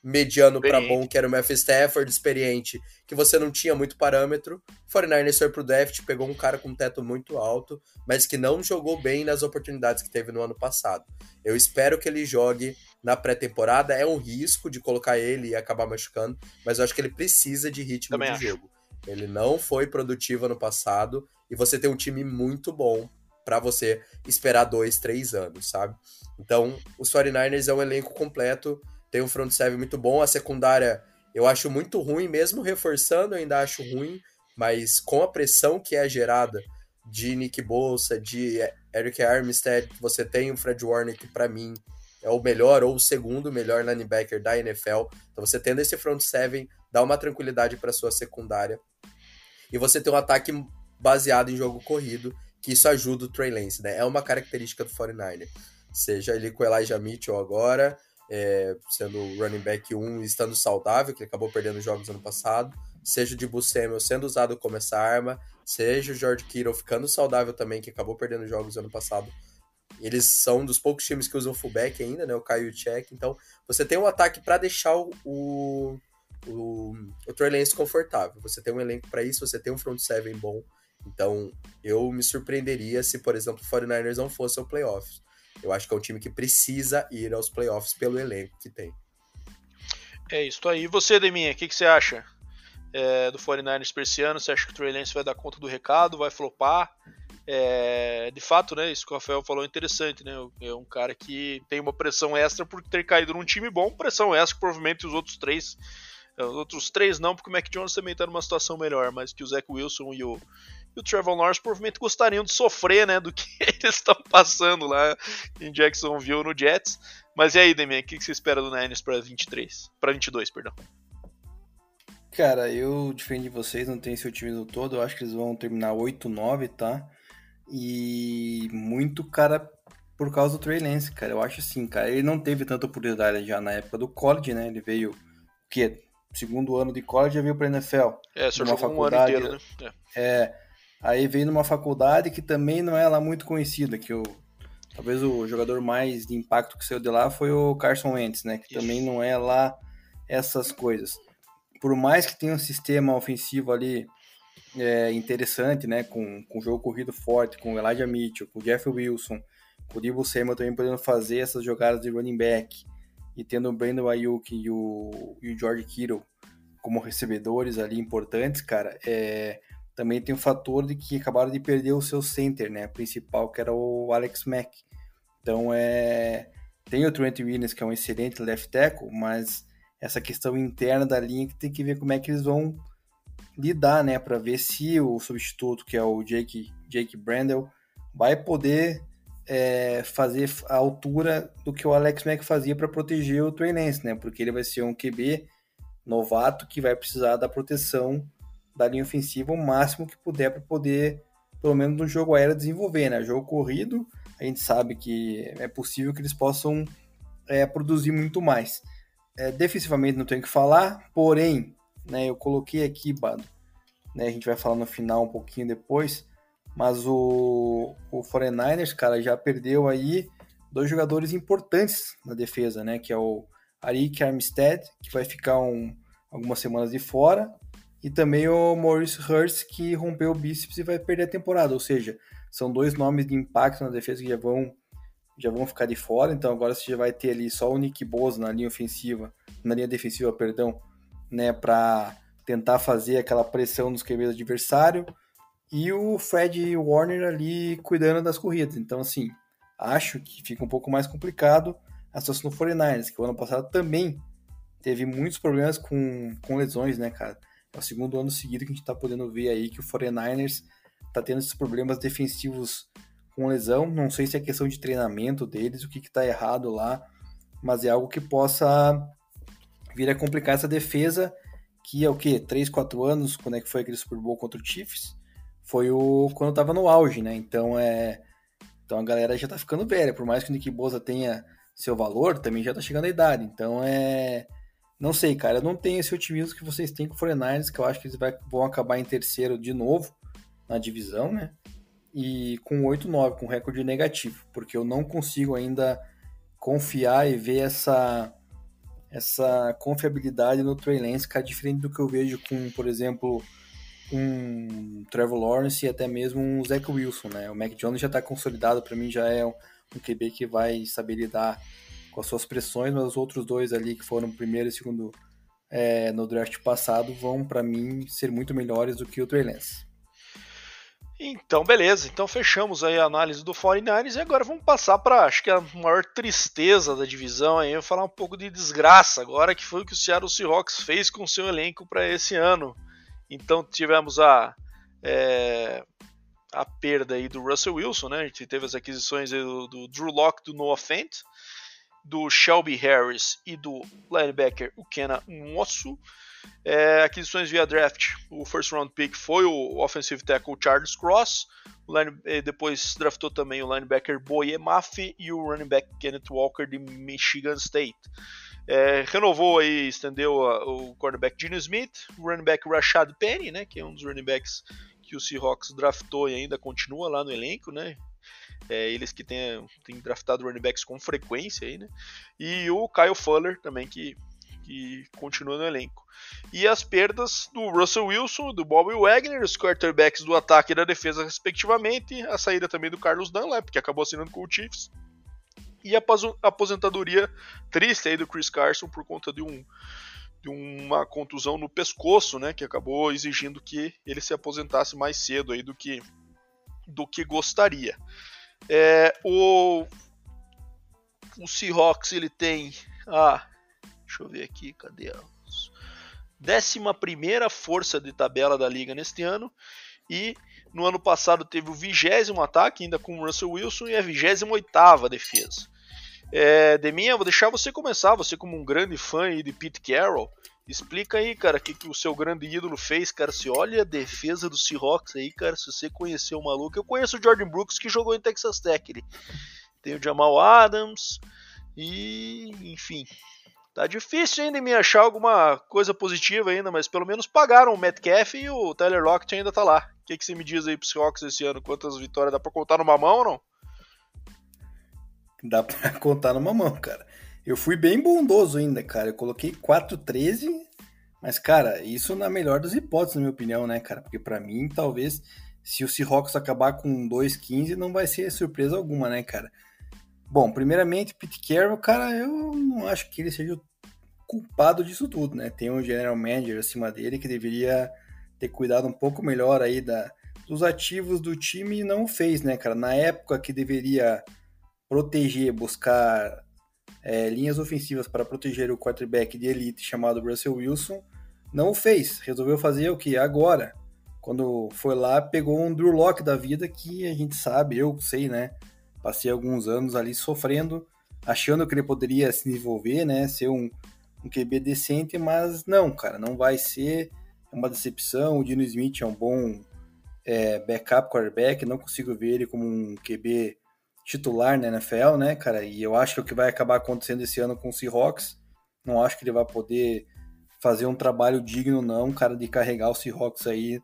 mediano para bom, que era o Matthew Stafford, experiente, que você não tinha muito parâmetro. 49ers foi pro draft, pegou um cara com um teto muito alto, mas que não jogou bem nas oportunidades que teve no ano passado. Eu espero que ele jogue na pré-temporada. É um risco de colocar ele e acabar machucando, mas eu acho que ele precisa de ritmo Também de acho. jogo. Ele não foi produtivo ano passado e você tem um time muito bom para você esperar dois, três anos, sabe? Então, os 49ers é um elenco completo tem um front seven muito bom, a secundária eu acho muito ruim, mesmo reforçando eu ainda acho ruim, mas com a pressão que é gerada de Nick Bolsa, de Eric Armstead, você tem o Fred Warner que para mim é o melhor ou o segundo melhor linebacker da NFL. Então você tendo esse front seven dá uma tranquilidade para sua secundária. e você ter um ataque baseado em jogo corrido, que isso ajuda o Trey Lance, né? É uma característica do 49 Seja ele com Elijah Mitchell agora, é, sendo running back 1 estando saudável, que acabou perdendo jogos ano passado, seja o Dibu Samuel sendo usado como essa arma, seja o George Kittle ficando saudável também, que acabou perdendo jogos ano passado. Eles são dos poucos times que usam fullback ainda, né? O Caio Check. Então, você tem um ataque para deixar o, o, o, o Trey Lance confortável. Você tem um elenco para isso, você tem um front seven bom. Então, eu me surpreenderia se, por exemplo, o 49ers não fosse ao playoffs. Eu acho que é um time que precisa ir aos playoffs pelo elenco que tem. É isso aí. E você, Deminha, o que, que, você acha é, do 49ers para esse ano? Você acha que o Trey Lance vai dar conta do recado, vai flopar? É, de fato, né, isso que o Rafael falou é interessante, né? É um cara que tem uma pressão extra por ter caído num time bom, pressão extra que provavelmente os outros três os outros três não, porque o Mac Jones também está numa situação melhor, mas que o Zach Wilson e o, e o Trevor Lawrence provavelmente gostariam de sofrer, né, do que eles estão passando lá em Jacksonville no Jets. Mas e aí, Demian, o que você espera do Niners para 23, para 22, perdão? Cara, eu diferente de vocês, não tenho seu time do todo, eu acho que eles vão terminar 8-9, tá? E muito cara por causa do Trey Lance, cara. Eu acho assim, cara, ele não teve tanta oportunidade já na época do college, né? Ele veio o quê? segundo ano de college já veio para NFL. É, só jogou faculdade, um ano inteiro, né? É. é. Aí veio numa faculdade que também não é lá muito conhecida, que o talvez o jogador mais de impacto que saiu de lá foi o Carson Wentz, né? Que Isso. também não é lá essas coisas. Por mais que tenha um sistema ofensivo ali é, interessante, né? Com, com jogo corrido forte, com o Elijah Mitchell, com o Jeff Wilson, com o Debo Samuel também podendo fazer essas jogadas de running back e tendo o Brandon Ayuk e o, e o George Kittle como recebedores ali importantes, cara, é, também tem o fator de que acabaram de perder o seu center, né, principal, que era o Alex Mack. Então, é, tem o Trent Williams, que é um excelente left tackle, mas essa questão interna da linha que tem que ver como é que eles vão lidar, né, para ver se o substituto, que é o Jake, Jake Brandel, vai poder é, fazer a altura do que o Alex Mack fazia para proteger o Trey Lance, né? Porque ele vai ser um QB novato que vai precisar da proteção da linha ofensiva o máximo que puder para poder, pelo menos no jogo aéreo, desenvolver, né? Jogo corrido, a gente sabe que é possível que eles possam é, produzir muito mais. É, defensivamente não tenho que falar, porém, né, eu coloquei aqui, Bado, né, a gente vai falar no final um pouquinho depois, mas o, o 49ers, cara, já perdeu aí dois jogadores importantes na defesa, né? Que é o Arik Armstead, que vai ficar um, algumas semanas de fora, e também o Maurice Hurst, que rompeu o bíceps e vai perder a temporada. Ou seja, são dois nomes de impacto na defesa que já vão, já vão ficar de fora. Então agora você já vai ter ali só o Nick Bosa na linha ofensiva, na linha defensiva, perdão, né? Para tentar fazer aquela pressão nos QBs adversário e o Fred Warner ali cuidando das corridas. Então, assim, acho que fica um pouco mais complicado a situação do 49ers, que o ano passado também teve muitos problemas com, com lesões, né, cara? O segundo ano seguido que a gente tá podendo ver aí que o 49ers tá tendo esses problemas defensivos com lesão. Não sei se é questão de treinamento deles, o que que tá errado lá, mas é algo que possa vir a complicar essa defesa, que é o quê? 3, 4 anos, quando é que foi aquele Super Bowl contra o Chiefs? foi o quando tava no auge, né? Então é. Então a galera já tá ficando velha, por mais que o Nick Bosa tenha seu valor, também já tá chegando a idade. Então é. Não sei, cara, eu não tenho esse otimismo que vocês têm com o 49ers, que eu acho que eles vão acabar em terceiro de novo na divisão, né? E com 8-9, com recorde negativo, porque eu não consigo ainda confiar e ver essa essa confiabilidade no Trey Lance, cara, diferente do que eu vejo com, por exemplo, um Trevor Lawrence e até mesmo um Zach Wilson, né? O Mac Jones já está consolidado, para mim já é um QB que vai saber lidar com as suas pressões, mas os outros dois ali que foram primeiro e segundo é, no draft passado vão, para mim, ser muito melhores do que o Trey Lance. Então, beleza. Então fechamos aí a análise do 49ers e agora vamos passar para acho que a maior tristeza da divisão aí, eu falar um pouco de desgraça agora que foi o que o Seattle Seahawks fez com seu elenco para esse ano. Então tivemos a, é, a perda aí do Russell Wilson, né? A gente teve as aquisições do, do Drew Locke do Noah Fent. Do Shelby Harris e do linebacker Ukena Nwosu. É, aquisições via draft, o first round pick foi o offensive tackle Charles Cross, line, depois draftou também o linebacker Boye Maffey e o running back Kenneth Walker de Michigan State. É, renovou aí, estendeu a, o cornerback Gene Smith, o running back Rashad Penny, né, que é um dos running backs que o Seahawks draftou e ainda continua lá no elenco, né? É, eles que têm, têm draftado running backs com frequência aí, né? E o Kyle Fuller também, que, que continua no elenco. E as perdas do Russell Wilson, do Bobby Wagner, os quarterbacks do ataque e da defesa, respectivamente. A saída também do Carlos Dunlap, que acabou assinando com o Chiefs. E a aposentadoria triste aí do Chris Carson por conta de um de uma contusão no pescoço, né, que acabou exigindo que ele se aposentasse mais cedo aí do que do que gostaria. É, o o Seahawks ele tem a deixa eu ver aqui, cadê a décima primeira força de tabela da liga neste ano e no ano passado teve o vigésimo ataque ainda com o Russell Wilson e a vigésima oitava defesa. É, Deminha, vou deixar você começar, você como um grande fã de Pete Carroll, explica aí, cara, o que, que o seu grande ídolo fez, cara, se olha a defesa do Seahawks aí, cara, se você conheceu o maluco, eu conheço o Jordan Brooks que jogou em Texas Tech, ele. tem o Jamal Adams e, enfim, tá difícil ainda me achar alguma coisa positiva ainda, mas pelo menos pagaram o Metcalf e o Tyler Lockett ainda tá lá. O que, que você me diz aí pro Seahawks esse ano? Quantas vitórias dá pra contar numa mão ou não? Dá pra contar numa mão, cara. Eu fui bem bondoso ainda, cara. Eu coloquei 4-13, mas, cara, isso na melhor das hipóteses, na minha opinião, né, cara? Porque para mim, talvez, se o Seahawks acabar com 2-15, não vai ser surpresa alguma, né, cara? Bom, primeiramente, Pete Carroll, cara, eu não acho que ele seja o culpado disso tudo, né? Tem um general manager acima dele que deveria ter cuidado um pouco melhor aí da, dos ativos do time e não fez, né, cara? Na época que deveria proteger, buscar é, linhas ofensivas para proteger o quarterback de elite chamado Russell Wilson, não o fez. Resolveu fazer o que? Agora. Quando foi lá, pegou um Drew Lock da vida que a gente sabe, eu sei, né? Passei alguns anos ali sofrendo, achando que ele poderia se desenvolver, né? Ser um, um QB decente, mas não, cara, não vai ser. Uma decepção. O Dino Smith é um bom é, backup quarterback, não consigo ver ele como um QB titular na NFL, né, cara? E eu acho que é o que vai acabar acontecendo esse ano com o Seahawks, não acho que ele vai poder fazer um trabalho digno, não, cara, de carregar o Seahawks aí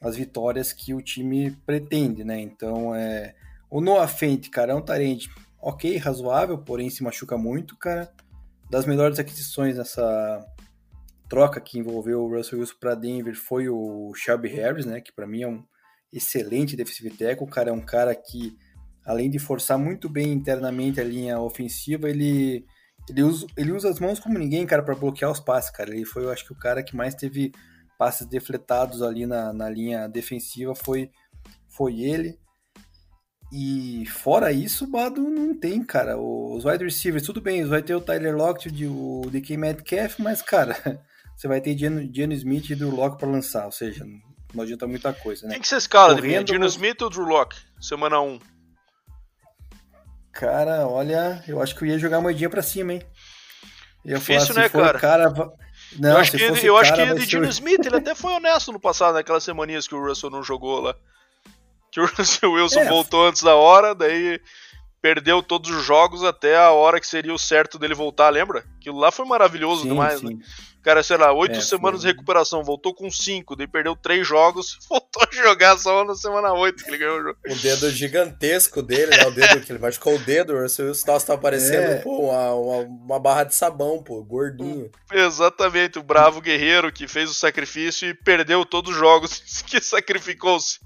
as vitórias que o time pretende, né? Então, é. O Noah Fent, cara, é um tarente ok, razoável, porém se machuca muito, cara. Das melhores aquisições nessa troca que envolveu o Russell Wilson para Denver foi o Shelby Harris, né? Que para mim é um excelente defensive tackle. Cara é um cara que além de forçar muito bem internamente a linha ofensiva, ele, ele, usa, ele usa as mãos como ninguém, cara, para bloquear os passes, cara. Ele foi, eu acho que o cara que mais teve passes defletados ali na, na linha defensiva foi, foi ele. E fora isso, o Bado não tem, cara. Os wide receivers, tudo bem, vai ter o Tyler Lockett, o DK Metcalf, mas, cara, você vai ter Geno Smith e Drew Locke para lançar, ou seja, não adianta muita coisa, né? Quem que você escala, Correndo... Geno Smith ou Drew Locke? Semana 1. Cara, olha, eu acho que eu ia jogar a moedinha pra cima, hein? Eu Difícil, falar, né, cara? cara? Não, eu acho que, ele, eu cara, acho que ele Dino Smith, ele até foi honesto no passado, naquelas semaninhas que o Russell não jogou lá. Que o Russell Wilson é. voltou antes da hora, daí perdeu todos os jogos até a hora que seria o certo dele voltar, lembra? Aquilo lá foi maravilhoso sim, demais, sim. né? cara, sei lá, oito é, semanas foi. de recuperação, voltou com cinco, daí perdeu três jogos, voltou a jogar só na semana oito que ele ganhou o jogo. O dedo gigantesco dele, né? O dedo que ele machucou o dedo, o Russell Wilson tá parecendo é. pô, uma, uma, uma, barra de sabão, pô, gordinho. Exatamente, o bravo guerreiro que fez o sacrifício e perdeu todos os jogos que sacrificou-se.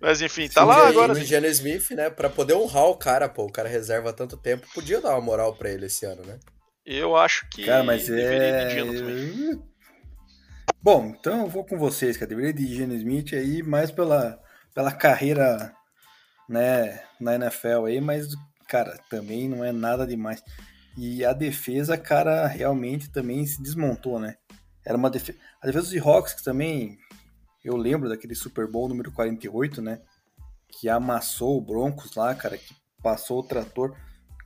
Mas enfim, tá Sim, lá agora. O Gene Smith, né, pra poder honrar o cara, pô, o cara reserva tanto tempo, podia dar uma moral pra ele esse ano, né? Eu acho que cara, mas é... Bom, então eu vou com vocês, cara. Deveria de Gene Smith aí, mais pela, pela carreira né, na NFL aí, mas, cara, também não é nada demais. E a defesa, cara, realmente também se desmontou, né? Era uma defesa. A defesa dos Seahawks, que também eu lembro daquele Super Bowl número 48, né? Que amassou o Broncos lá, cara, que passou o trator.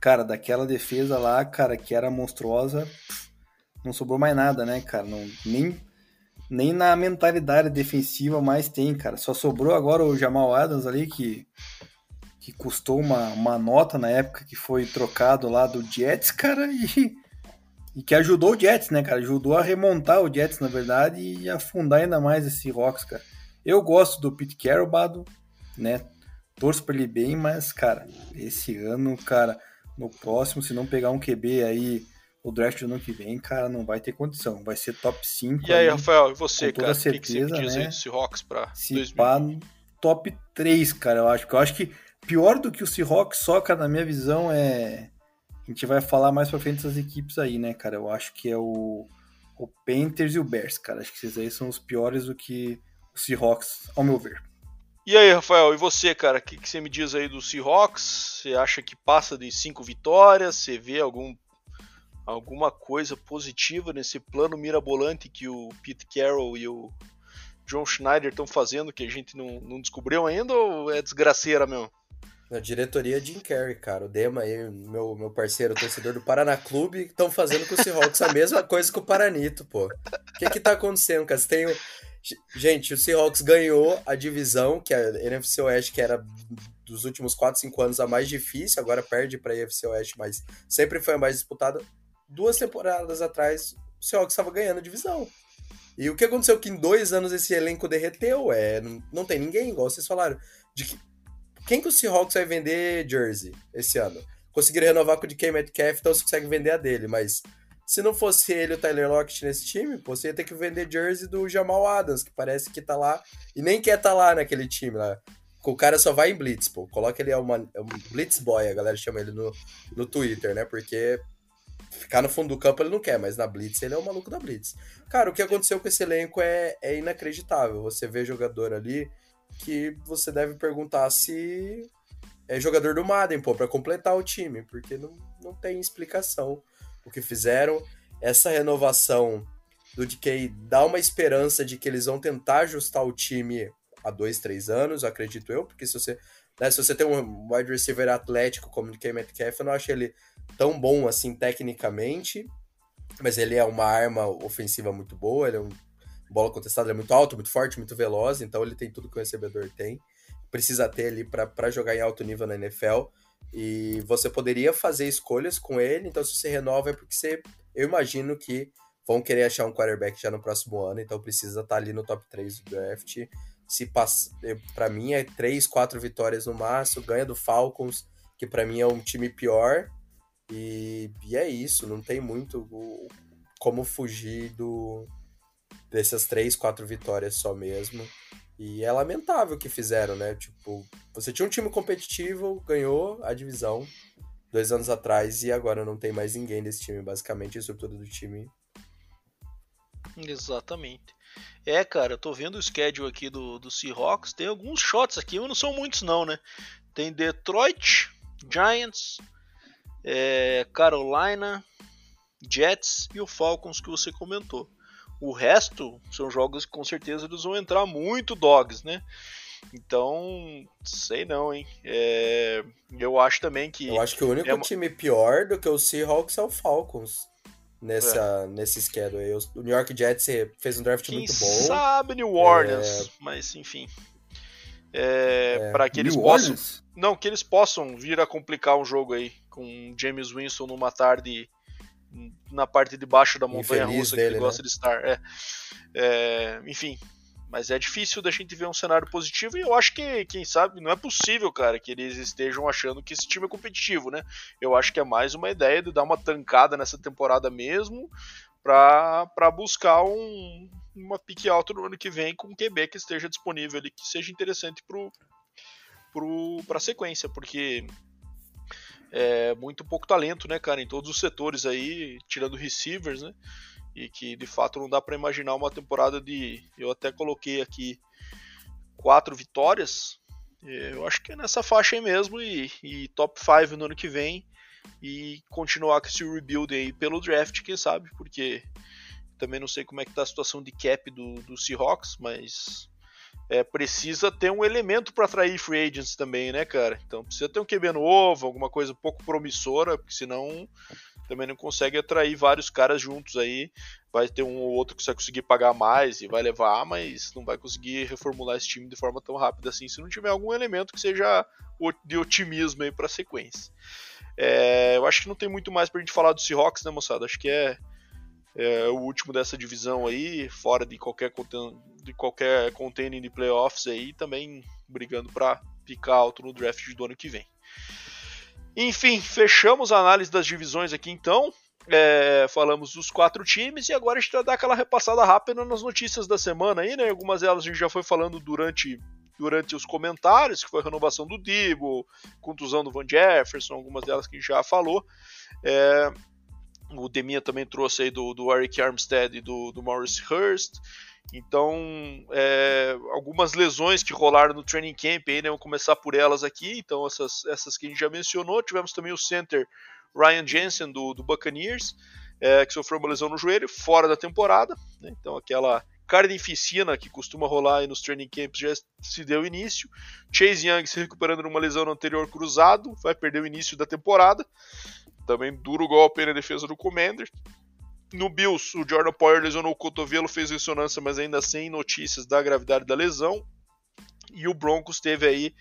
cara, daquela defesa lá, cara, que era monstruosa, não sobrou mais nada, né, cara? Não, nem, nem na mentalidade defensiva mais tem, cara. Só sobrou agora o Jamal Adams ali, que, que custou uma, uma nota na época que foi trocado lá do Jets, cara, e, e que ajudou o Jets, né, cara? Ajudou a remontar o Jets, na verdade, e afundar ainda mais esse Rocks, cara. Eu gosto do Pete Carroll, Bado, né? Torço pra ele bem, mas, cara, esse ano, cara no próximo, se não pegar um QB aí, o draft do ano que vem, cara, não vai ter condição. Vai ser top 5. E aí, aí Rafael, e você, com toda cara? certeza, que, que você né? Seahawks pra se 2000? pá, top 3, cara, eu acho. Porque eu acho que pior do que o Seahawks só, cara, na minha visão, é... A gente vai falar mais pra frente dessas equipes aí, né, cara? Eu acho que é o, o Panthers e o Bears, cara. Acho que esses aí são os piores do que o Seahawks, ao meu ver. E aí, Rafael, e você, cara? O que, que, você me diz aí do Seahawks? Você acha que passa de cinco vitórias? Você vê algum, alguma coisa positiva nesse plano mirabolante que o Pete Carroll e o John Schneider estão fazendo que a gente não, não descobriu ainda ou é desgraceira mesmo? Na diretoria Jim Carrey, cara. O Dema aí, meu, meu parceiro, torcedor do Paraná Clube, estão fazendo com o Seahawks a mesma coisa que o Paranito, pô. O que que tá acontecendo, cara? Tem Gente, o Seahawks ganhou a divisão, que a NFC Oeste, que era dos últimos 4, 5 anos a mais difícil, agora perde para a NFC Oeste, mas sempre foi a mais disputada. Duas temporadas atrás, o Seahawks estava ganhando a divisão. E o que aconteceu que em dois anos esse elenco derreteu? É, não, não tem ninguém, igual vocês falaram. De que, quem que o Seahawks vai vender jersey esse ano? Conseguiram renovar com o DK Metcalf, então você consegue vender a dele, mas se não fosse ele o Tyler Lockett nesse time, você ia ter que vender jersey do Jamal Adams, que parece que tá lá e nem quer tá lá naquele time lá. O cara só vai em blitz, pô. Coloca ele é, uma, é um blitz boy, a galera chama ele no, no Twitter, né? Porque ficar no fundo do campo ele não quer, mas na blitz ele é o maluco da blitz. Cara, o que aconteceu com esse elenco é, é inacreditável. Você vê jogador ali que você deve perguntar se é jogador do Madden, pô, pra completar o time, porque não, não tem explicação o que fizeram. Essa renovação do DK dá uma esperança de que eles vão tentar ajustar o time há dois, três anos, acredito eu, porque se você, né, se você tem um wide receiver atlético como o DK Metcalf, eu não acho ele tão bom assim tecnicamente, mas ele é uma arma ofensiva muito boa, ele é um bola contestada, é muito alto, muito forte, muito veloz, então ele tem tudo que o recebedor tem. Precisa ter ali para jogar em alto nível na NFL. E você poderia fazer escolhas com ele, então se você renova é porque você. Eu imagino que vão querer achar um quarterback já no próximo ano, então precisa estar tá ali no top 3 do draft. Se passa, para mim é 3, 4 vitórias no máximo, ganha do Falcons, que para mim é um time pior. E, e é isso, não tem muito como fugir do dessas 3, 4 vitórias só mesmo. E é lamentável o que fizeram, né? Tipo, você tinha um time competitivo, ganhou a divisão dois anos atrás e agora não tem mais ninguém desse time, basicamente, a estrutura do time. Exatamente. É, cara, eu tô vendo o schedule aqui do, do Seahawks, tem alguns shots aqui, mas não são muitos não, né? Tem Detroit, Giants, é, Carolina, Jets e o Falcons que você comentou. O resto são jogos que com certeza eles vão entrar muito dogs, né? Então, sei não, hein? É, eu acho também que. Eu acho que o único é... time pior do que o Seahawks é o Falcons. Nessa, é. Nesse schedule aí. O New York Jets fez um draft Quem muito bom. sabe New Orleans, é... mas enfim. É, é. para que eles New possam. Orleans? Não, que eles possam vir a complicar um jogo aí com James Winston numa tarde na parte de baixo da montanha Infeliz russa dele, que ele gosta né? de estar. É. É, enfim, mas é difícil da gente ver um cenário positivo e eu acho que, quem sabe, não é possível, cara, que eles estejam achando que esse time é competitivo, né? Eu acho que é mais uma ideia de dar uma tancada nessa temporada mesmo para buscar um, uma pique alta no ano que vem com um QB que esteja disponível ali, que seja interessante pro, pra sequência, porque é, muito pouco talento, né, cara, em todos os setores aí, tirando receivers, né? E que de fato não dá para imaginar uma temporada de. Eu até coloquei aqui quatro vitórias. É, eu acho que é nessa faixa aí mesmo e, e top 5 no ano que vem e continuar com esse rebuild aí pelo draft, quem sabe, porque também não sei como é que tá a situação de cap do, do Seahawks, mas é, precisa ter um elemento para atrair free agents também, né, cara? Então precisa ter um QB novo, alguma coisa um pouco promissora, porque senão também não consegue atrair vários caras juntos aí. Vai ter um ou outro que vai conseguir pagar mais e vai levar, mas não vai conseguir reformular esse time de forma tão rápida assim se não tiver algum elemento que seja de otimismo aí para a sequência. É, eu acho que não tem muito mais pra gente falar do Seahawks, né, moçada? Acho que é, é o último dessa divisão aí, fora de qualquer, de qualquer containing de playoffs aí, também brigando para ficar alto no draft do ano que vem. Enfim, fechamos a análise das divisões aqui então. É, falamos dos quatro times e agora a gente vai dar aquela repassada rápida nas notícias da semana aí, né? Algumas delas a gente já foi falando durante, durante os comentários, que foi a renovação do Dibo, contusão do Van Jefferson, algumas delas que já falou. É, o Deminha também trouxe aí do, do Eric Armstead e do, do Maurice Hurst. Então, é, algumas lesões que rolaram no training camp aí, né? Vamos começar por elas aqui. Então, essas, essas que a gente já mencionou. Tivemos também o center Ryan Jensen do, do Buccaneers, é, que sofreu uma lesão no joelho, fora da temporada. Né? Então, aquela carnificina que costuma rolar aí nos training camps já se deu início. Chase Young se recuperando de uma lesão no anterior cruzado, vai perder o início da temporada. Também duro golpe na defesa do Commander. No Bills, o Jordan Poyer lesionou o cotovelo, fez ressonância, mas ainda sem notícias da gravidade da lesão. E o Broncos teve aí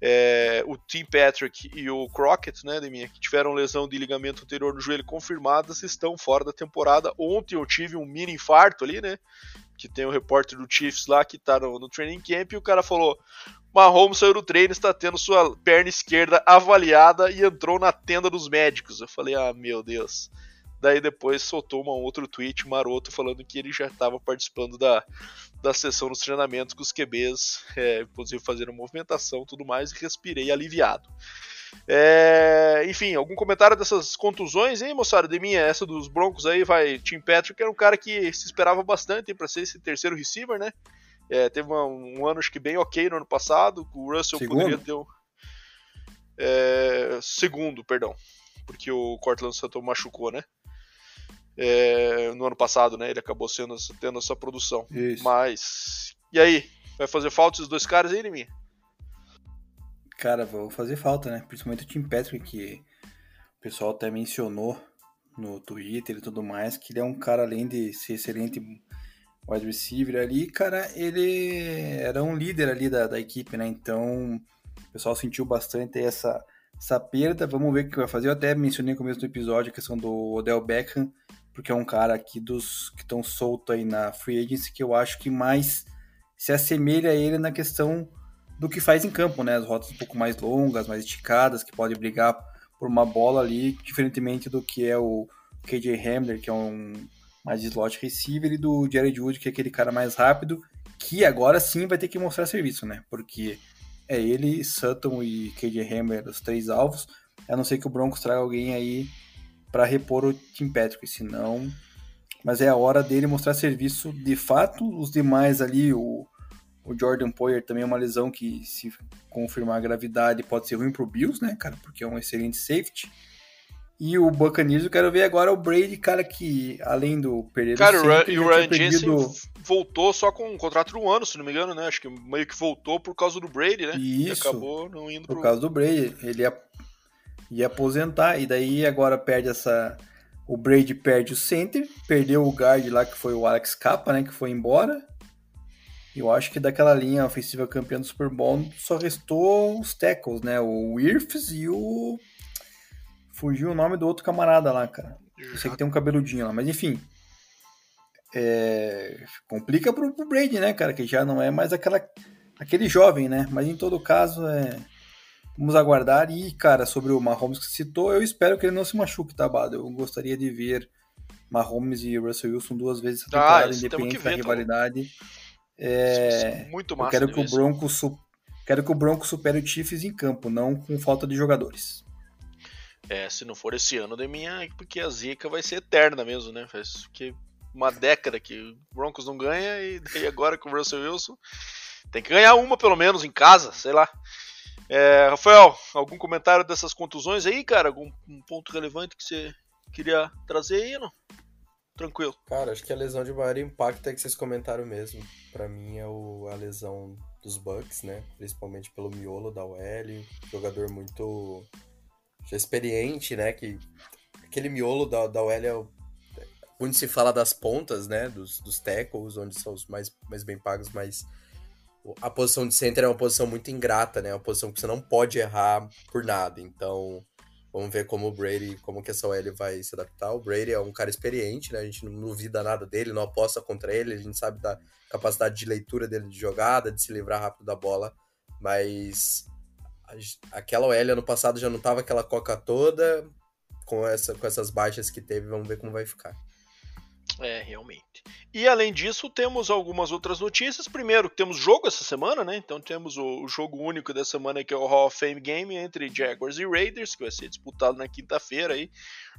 é, o Tim Patrick e o Crockett, né, Deminha, que tiveram lesão de ligamento anterior no joelho confirmadas, estão fora da temporada. Ontem eu tive um mini infarto ali, né? Que tem o um repórter do Chiefs lá que tá no, no training camp e o cara falou: Mahomes saiu do treino, está tendo sua perna esquerda avaliada e entrou na tenda dos médicos. Eu falei: ah, meu Deus. Daí depois soltou um outro tweet maroto falando que ele já estava participando da, da sessão dos treinamentos com os QBs, é, inclusive fazendo movimentação tudo mais, e respirei aliviado. É, enfim, algum comentário dessas contusões, hein, moçada? De minha, essa dos Broncos aí, vai. Tim Patrick era um cara que se esperava bastante para ser esse terceiro receiver, né? É, teve um, um, ano, acho que bem ok no ano passado. O Russell segundo? poderia ter um. É, segundo, perdão. Porque o Cortland Sutton machucou, né? é, no ano passado, né? Ele acabou sendo, tendo essa produção. Isso. Mas. E aí? Vai fazer falta esses dois caras aí, mim? Cara, vou fazer falta, né? Principalmente o Tim Patrick, que o pessoal até mencionou no Twitter e tudo mais, que ele é um cara, além de ser excelente wide receiver ali, cara, ele era um líder ali da, da equipe, né? Então, o pessoal sentiu bastante essa, essa perda. Vamos ver o que vai fazer. Eu até mencionei no começo do episódio a questão do Odell Beckham, porque é um cara aqui dos que estão solto aí na free agency que eu acho que mais se assemelha a ele na questão do que faz em campo, né? As rotas um pouco mais longas, mais esticadas, que pode brigar por uma bola ali, diferentemente do que é o KJ Hamler, que é um mais slot receiver, e do Jared Wood, que é aquele cara mais rápido, que agora sim vai ter que mostrar serviço, né? Porque é ele, Sutton e KJ Hamler os três alvos, a não ser que o Broncos traga alguém aí para repor o Tim Patrick, senão. Mas é a hora dele mostrar serviço de fato. Os demais ali, o, o Jordan Poyer também é uma lesão que, se confirmar a gravidade, pode ser ruim pro Bills, né, cara? Porque é um excelente safety. E o Buccaneers, eu quero ver agora o Brady, cara, que além do perder Cara, o e o Ryan perdido... Jensen voltou só com um contrato de um ano, se não me engano, né? Acho que meio que voltou por causa do Brady, né? Isso, e acabou não indo por pro... causa do Brady. Ele ia ia aposentar, e daí agora perde essa. O Brady perde o center, perdeu o guard lá que foi o Alex Capa, né? Que foi embora. Eu acho que daquela linha ofensiva campeã do Super Bowl só restou os tackles, né? O Wirfs e o. Fugiu o nome do outro camarada lá, cara. Eu sei que tem um cabeludinho lá, mas enfim. É... Complica pro, pro Brady, né, cara? Que já não é mais aquela, aquele jovem, né? Mas em todo caso é Vamos aguardar. E, cara, sobre o Mahomes que citou, eu espero que ele não se machuque, tá, Bado? Eu gostaria de ver Mahomes e Russell Wilson duas vezes essa ah, temporada, ah, independente da rivalidade. É, muito massa. Eu quero que, o Bronco su... quero que o Bronco supere o Chiefs em campo, não com falta de jogadores. É, se não for esse ano da minha, porque a zica vai ser eterna mesmo, né? Faz que uma década que o Broncos não ganha e daí agora com o Russell Wilson tem que ganhar uma pelo menos em casa, sei lá. É, Rafael, algum comentário dessas contusões aí, cara? Algum um ponto relevante que você queria trazer aí, não? Tranquilo. Cara, acho que a lesão de maior impacto é que vocês comentaram mesmo. Para mim é o, a lesão dos Bucks, né? Principalmente pelo miolo da OL, jogador muito já experiente, né? Que aquele miolo da, da é o, onde se fala das pontas, né? Dos, dos tackles, onde são os mais, mais bem pagos, mas a posição de center é uma posição muito ingrata, né? É uma posição que você não pode errar por nada. Então, vamos ver como o Brady, como que essa OL vai se adaptar. O Brady é um cara experiente, né? A gente não duvida nada dele, não aposta contra ele, a gente sabe da capacidade de leitura dele de jogada, de se livrar rápido da bola, mas aquela OL ano passado já não tava aquela coca toda, com, essa, com essas baixas que teve, vamos ver como vai ficar. É, realmente. E além disso, temos algumas outras notícias. Primeiro, temos jogo essa semana, né? Então temos o, jogo único da semana que é o Hall of Fame Game entre Jaguars e Raiders, que vai ser disputado na quinta-feira aí.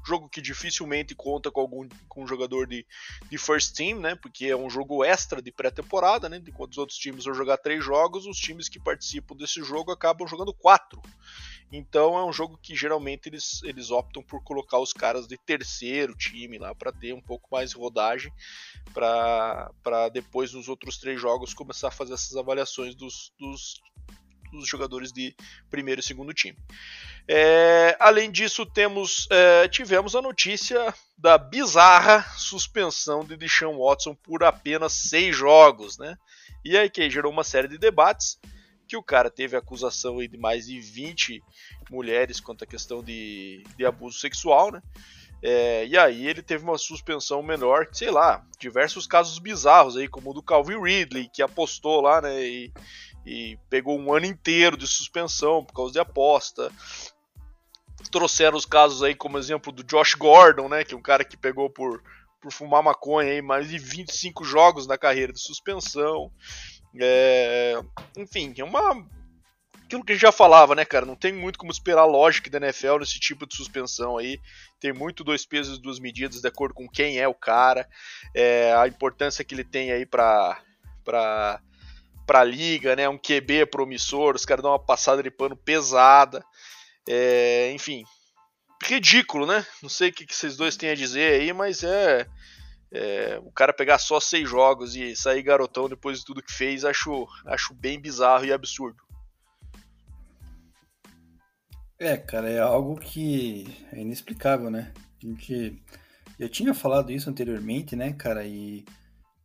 Jogo que dificilmente conta com algum com um jogador de, de first team, né? Porque é um jogo extra de pré-temporada, né? Enquanto os outros times vão jogar três jogos, os times que participam desse jogo acabam jogando quatro. Então é um jogo que geralmente eles, eles optam por colocar os caras de terceiro time lá para ter um pouco mais de rodagem para depois nos outros três jogos começar a fazer essas avaliações dos, dos, dos jogadores de primeiro e segundo time. É, além disso, temos é, tivemos a notícia da bizarra suspensão de Deshaun Watson por apenas seis jogos, né? E aí que gerou uma série de debates que o cara teve acusação de mais de 20 mulheres quanto à questão de, de abuso sexual, né? É, e aí ele teve uma suspensão menor, sei lá, diversos casos bizarros aí, como o do Calvin Ridley, que apostou lá, né? E, e pegou um ano inteiro de suspensão por causa de aposta. Trouxeram os casos aí, como exemplo do Josh Gordon, né? Que é um cara que pegou por, por fumar maconha aí mais de 25 jogos na carreira de suspensão. É, enfim, é uma. Aquilo que a gente já falava, né, cara? Não tem muito como esperar a lógica da NFL nesse tipo de suspensão aí. Tem muito dois pesos e duas medidas de acordo com quem é o cara, é, a importância que ele tem aí pra, pra, pra liga, né? Um QB promissor, os caras dão uma passada de pano pesada. É, enfim, ridículo, né? Não sei o que, que vocês dois têm a dizer aí, mas é é, o cara pegar só seis jogos e sair garotão depois de tudo que fez, acho, acho bem bizarro e absurdo. É, cara, é algo que é inexplicável, né? A gente já tinha falado isso anteriormente, né, cara? E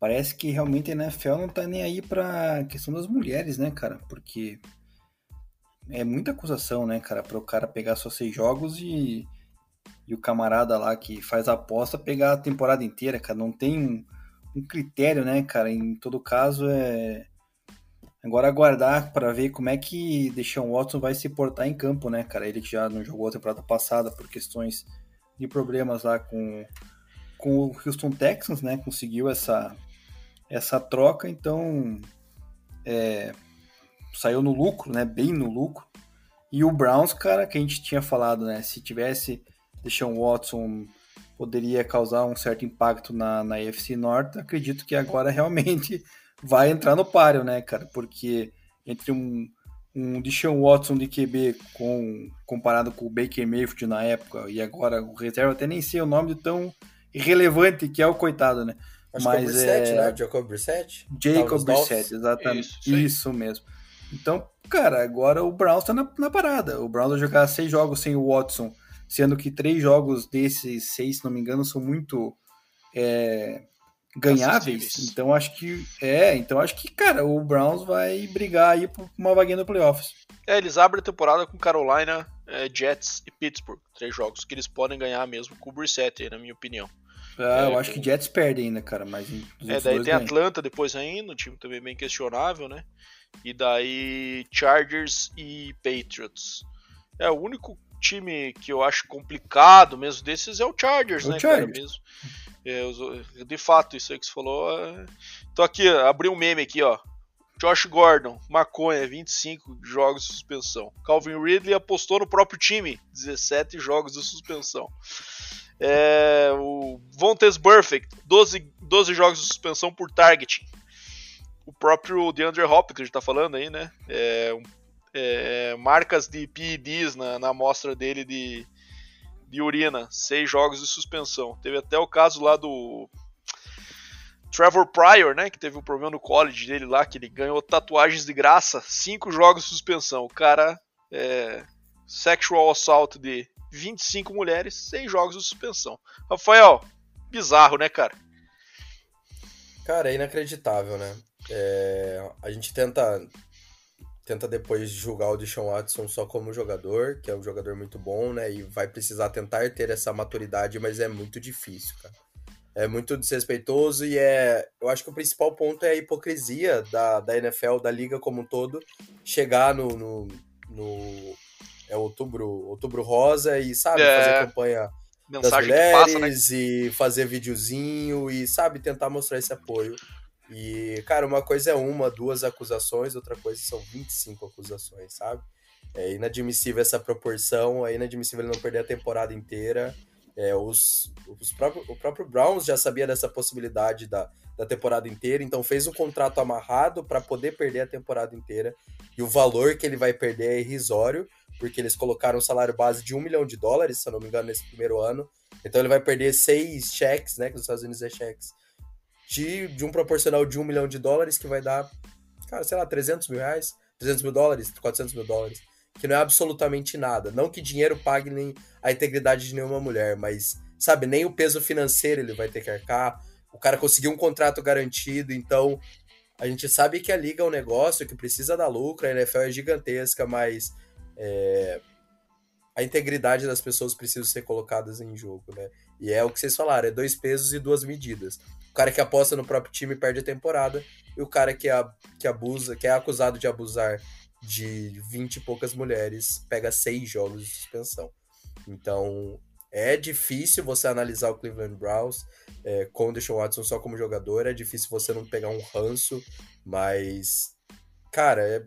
parece que realmente a NFL não tá nem aí pra questão das mulheres, né, cara? Porque é muita acusação, né, cara, para o cara pegar só seis jogos e e o camarada lá que faz a aposta pegar a temporada inteira, cara. Não tem um, um critério, né, cara? Em todo caso, é. Agora aguardar para ver como é que Deshaun Watson vai se portar em campo, né, cara? Ele que já não jogou a temporada passada por questões de problemas lá com, com o Houston Texans, né? Conseguiu essa, essa troca, então é, saiu no lucro, né? Bem no lucro. E o Browns, cara, que a gente tinha falado, né? Se tivesse Deshaun Watson poderia causar um certo impacto na, na Norte, acredito que agora realmente vai entrar no páreo, né, cara? Porque entre um, um Deshaun Watson de QB com, comparado com o Baker Mayfield na época e agora o reserva, até nem sei o nome de tão irrelevante que é o coitado, né? Acho Mas que é o Brissett, é... né? Jacob Brissett? Jacob Brissett, exatamente. Isso, isso mesmo. Então, cara, agora o Browns tá na, na parada. O Browns vai jogar seis jogos sem o Watson sendo que três jogos desses seis, se não me engano, são muito é, ganháveis. Então acho que é, então acho que cara, o Browns vai brigar aí por uma vaguinha no playoffs. É, eles abrem a temporada com Carolina, é, Jets e Pittsburgh, três jogos que eles podem ganhar mesmo com o Brissett, na minha opinião. Ah, é, eu acho que Jets perde ainda, cara, mas É, daí tem Atlanta depois ainda, um time também bem questionável, né? E daí Chargers e Patriots. É o único time que eu acho complicado mesmo desses é o Chargers, o né, Chargers. cara, mesmo. É, de fato, isso aí que você falou. É... Tô aqui, abri um meme aqui, ó. Josh Gordon, maconha, 25 jogos de suspensão. Calvin Ridley apostou no próprio time, 17 jogos de suspensão. É, o Vontes Perfect, 12, 12 jogos de suspensão por targeting. O próprio DeAndre Hopkins, que a gente tá falando aí, né? É, é, marcas de PEDs na, na amostra dele de, de urina, seis jogos de suspensão. Teve até o caso lá do Trevor Pryor, né, que teve um problema no college dele lá, que ele ganhou tatuagens de graça, cinco jogos de suspensão. O cara é, sexual assault de 25 mulheres, seis jogos de suspensão. Rafael, bizarro, né, cara? Cara, é inacreditável, né? É, a gente tenta tenta depois julgar o Deshaun Watson só como jogador, que é um jogador muito bom, né? E vai precisar tentar ter essa maturidade, mas é muito difícil, cara. É muito desrespeitoso e é. Eu acho que o principal ponto é a hipocrisia da, da NFL, da liga como um todo, chegar no. no, no é outubro, outubro rosa e, sabe, é. fazer campanha Mensagem das mulheres passa, né? e fazer videozinho e, sabe, tentar mostrar esse apoio. E, cara, uma coisa é uma, duas acusações, outra coisa são 25 acusações, sabe? É inadmissível essa proporção, é inadmissível ele não perder a temporada inteira. É, os, os próprio, o próprio Browns já sabia dessa possibilidade da, da temporada inteira, então fez um contrato amarrado para poder perder a temporada inteira. E o valor que ele vai perder é irrisório, porque eles colocaram um salário base de um milhão de dólares, se eu não me engano, nesse primeiro ano. Então ele vai perder seis cheques, né? Que nos Estados Unidos é cheques de, de um proporcional de um milhão de dólares, que vai dar, cara, sei lá, 300 mil reais, 300 mil dólares, 400 mil dólares, que não é absolutamente nada. Não que dinheiro pague nem a integridade de nenhuma mulher, mas, sabe, nem o peso financeiro ele vai ter que arcar. O cara conseguiu um contrato garantido, então a gente sabe que a liga é um negócio que precisa dar lucro, a NFL é gigantesca, mas é, a integridade das pessoas precisa ser colocadas em jogo, né? E é o que vocês falaram, é dois pesos e duas medidas. O cara que aposta no próprio time perde a temporada, e o cara que, a, que abusa, que é acusado de abusar de 20 e poucas mulheres, pega seis jogos de suspensão. Então, é difícil você analisar o Cleveland Browns é, com o Deshaun Watson só como jogador, é difícil você não pegar um ranço, mas, cara, é,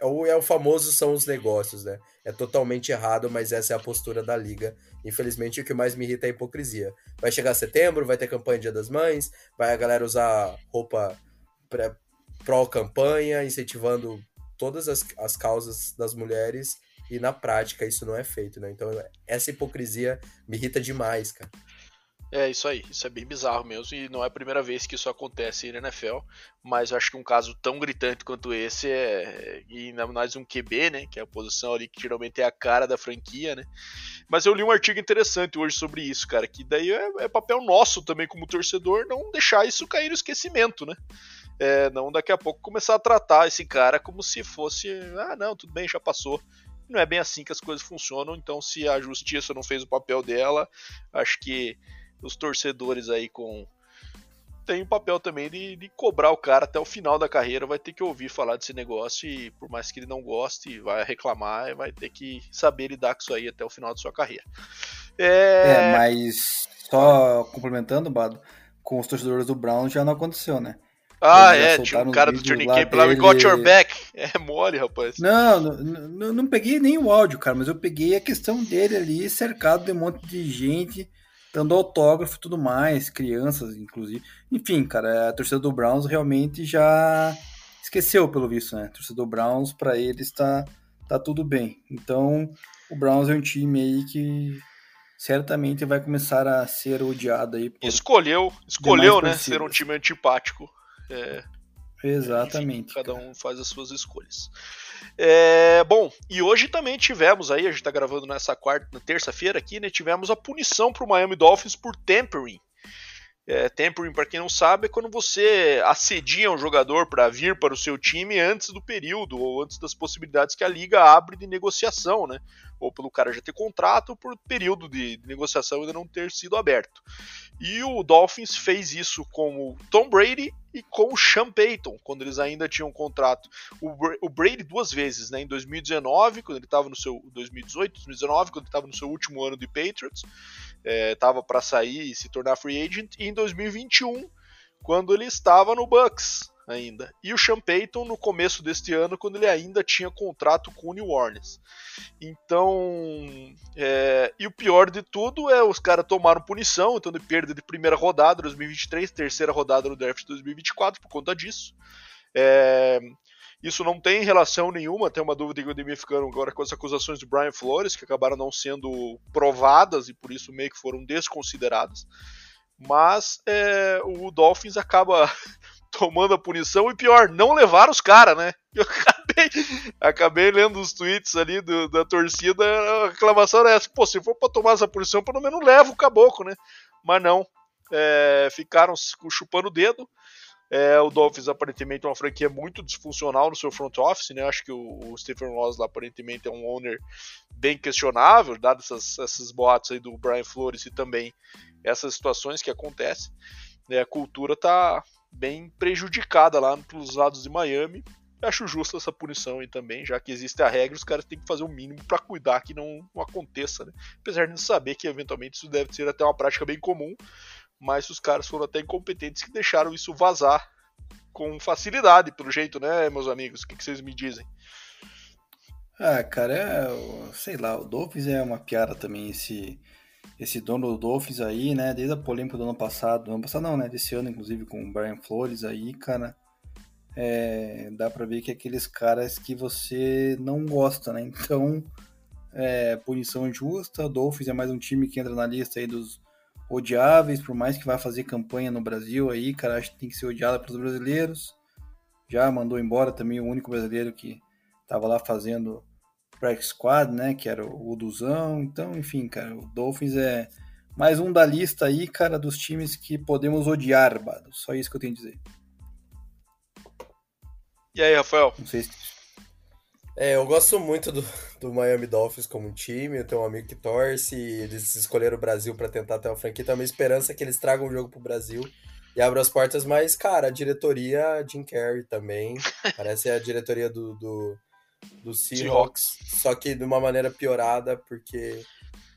é o, é o famoso são os negócios, né? É totalmente errado, mas essa é a postura da liga. Infelizmente, o que mais me irrita é a hipocrisia. Vai chegar setembro, vai ter campanha Dia das Mães, vai a galera usar roupa pró-campanha, incentivando todas as, as causas das mulheres, e na prática isso não é feito, né? Então, essa hipocrisia me irrita demais, cara. É isso aí, isso é bem bizarro mesmo e não é a primeira vez que isso acontece na NFL, mas eu acho que um caso tão gritante quanto esse é e ainda mais um QB, né, que é a posição ali que geralmente é a cara da franquia, né. Mas eu li um artigo interessante hoje sobre isso, cara, que daí é, é papel nosso também como torcedor não deixar isso cair no esquecimento, né. É, não daqui a pouco começar a tratar esse cara como se fosse, ah, não, tudo bem, já passou. Não é bem assim que as coisas funcionam, então se a justiça não fez o papel dela, acho que os torcedores aí com tem o papel também de, de, cobrar o cara até o final da carreira, vai ter que ouvir falar desse negócio e por mais que ele não goste, vai reclamar, vai ter que saber lidar com isso aí até o final da sua carreira. É, é mas só complementando, Bado, com os torcedores do Brown já não aconteceu, né? Ah, é, tinha um cara do Tourniquet lá, we got your back. É mole, rapaz. Não, não, não, não peguei nem o áudio, cara, mas eu peguei a questão dele ali, cercado de um monte de gente dando autógrafo e tudo mais, crianças, inclusive. Enfim, cara, a torcida do Browns realmente já esqueceu, pelo visto, né? A torcida do Browns, para eles, tá, tá tudo bem. Então, o Browns é um time aí que certamente vai começar a ser odiado aí. escolheu, escolheu, né? Ser um time antipático. É, Exatamente. Enfim, cada um faz as suas escolhas. É, bom, e hoje também tivemos aí, a gente tá gravando nessa quarta, na terça-feira aqui, né? Tivemos a punição pro Miami Dolphins por tampering. É, tampering, para quem não sabe, é quando você assedia um jogador para vir para o seu time antes do período ou antes das possibilidades que a liga abre de negociação, né? Ou pelo cara já ter contrato ou por período de negociação ainda não ter sido aberto. E o Dolphins fez isso com o Tom Brady e com o Sean Payton, quando eles ainda tinham contrato. O, Brady duas vezes, né? Em 2019, quando ele estava no seu 2018, 2019, quando ele estava no seu último ano de Patriots, estava é, para sair e se tornar free agent, e em 2021, quando ele estava no Bucks ainda. E o Sean Payton no começo deste ano, quando ele ainda tinha contrato com o New Orleans. Então, é... e o pior de tudo é os caras tomaram punição, então de perda de primeira rodada 2023, terceira rodada no draft 2024 por conta disso. É... Isso não tem relação nenhuma, tem uma dúvida que eu me ficando agora com as acusações do Brian Flores, que acabaram não sendo provadas e por isso meio que foram desconsideradas. Mas é, o Dolphins acaba tomando a punição e pior, não levar os caras, né? Eu acabei, acabei lendo os tweets ali do, da torcida, a reclamação era essa, pô, se for pra tomar essa punição, pelo menos leva o caboclo, né? Mas não, é, ficaram chupando o dedo. É, o Dolphins aparentemente é uma franquia muito disfuncional no seu front office, né? Acho que o, o Stephen Ross lá aparentemente é um owner bem questionável, dado essas, esses boatos aí do Brian Flores e também essas situações que acontecem. Né? A cultura tá bem prejudicada lá nos lados de Miami. acho justa essa punição aí também, já que existe a regra, os caras têm que fazer o mínimo para cuidar que não, não aconteça, né? Apesar de saber que eventualmente isso deve ser até uma prática bem comum, mas os caras foram até incompetentes que deixaram isso vazar com facilidade, pelo jeito, né, meus amigos? O que, que vocês me dizem? Ah, cara, é, sei lá, o Dolphins é uma piada também, esse, esse dono do Dolphins aí, né, desde a polêmica do ano passado, do ano passado não, né, desse ano, inclusive, com o Brian Flores aí, cara, é, dá pra ver que é aqueles caras que você não gosta, né, então, é, punição justa, o Dolphins é mais um time que entra na lista aí dos odiáveis, por mais que vá fazer campanha no Brasil aí, cara, acho que tem que ser odiada pelos brasileiros. Já mandou embora também o único brasileiro que estava lá fazendo practice squad, né, que era o Duzão. Então, enfim, cara, o Dolphins é mais um da lista aí, cara, dos times que podemos odiar, Bado. Só isso que eu tenho a dizer. E aí, Rafael? Não sei se é, eu gosto muito do, do Miami Dolphins como time. Eu tenho um amigo que torce. Eles escolheram o Brasil para tentar ter uma franquia. Então, a minha esperança é que eles tragam o jogo pro Brasil e abram as portas. Mas, cara, a diretoria, Jim Carrey também. Parece a diretoria do, do, do Seahawks. Só que de uma maneira piorada, porque,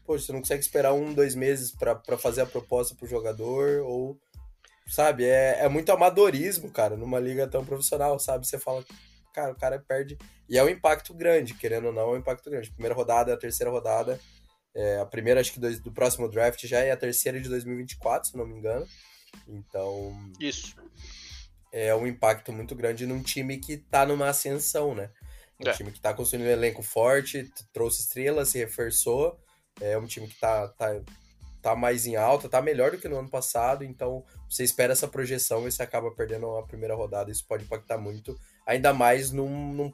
poxa, você não consegue esperar um, dois meses para fazer a proposta pro jogador. Ou, sabe, é, é muito amadorismo, cara, numa liga tão profissional, sabe? Você fala, cara, o cara perde. E é um impacto grande, querendo ou não, é um impacto grande. Primeira rodada, a terceira rodada. É, a primeira, acho que do, do, próximo draft já é a terceira de 2024, se não me engano. Então. Isso. É um impacto muito grande num time que tá numa ascensão, né? Um é. time que tá construindo um elenco forte, trouxe estrelas, se reforçou. É um time que tá, tá, tá mais em alta, tá melhor do que no ano passado. Então, você espera essa projeção e você acaba perdendo a primeira rodada. Isso pode impactar muito ainda mais num, num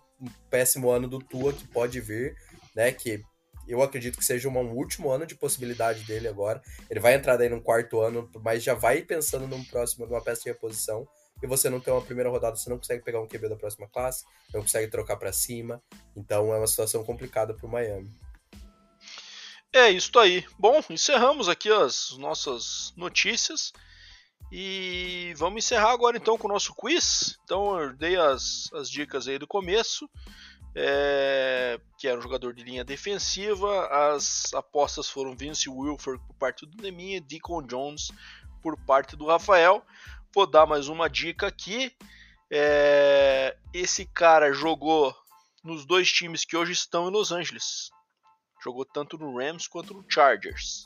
péssimo ano do Tua que pode vir, né? Que eu acredito que seja um último ano de possibilidade dele agora. Ele vai entrar daí no quarto ano, mas já vai pensando num próximo, numa peça de reposição. E você não tem uma primeira rodada, você não consegue pegar um QB da próxima classe, não consegue trocar para cima. Então é uma situação complicada para o Miami. É isso aí. Bom, encerramos aqui as nossas notícias. E vamos encerrar agora então com o nosso quiz. Então eu dei as, as dicas aí do começo. É, que era um jogador de linha defensiva. As apostas foram Vince Wilford por parte do Neminha, Deacon Jones por parte do Rafael. Vou dar mais uma dica aqui. É, esse cara jogou nos dois times que hoje estão em Los Angeles. Jogou tanto no Rams quanto no Chargers.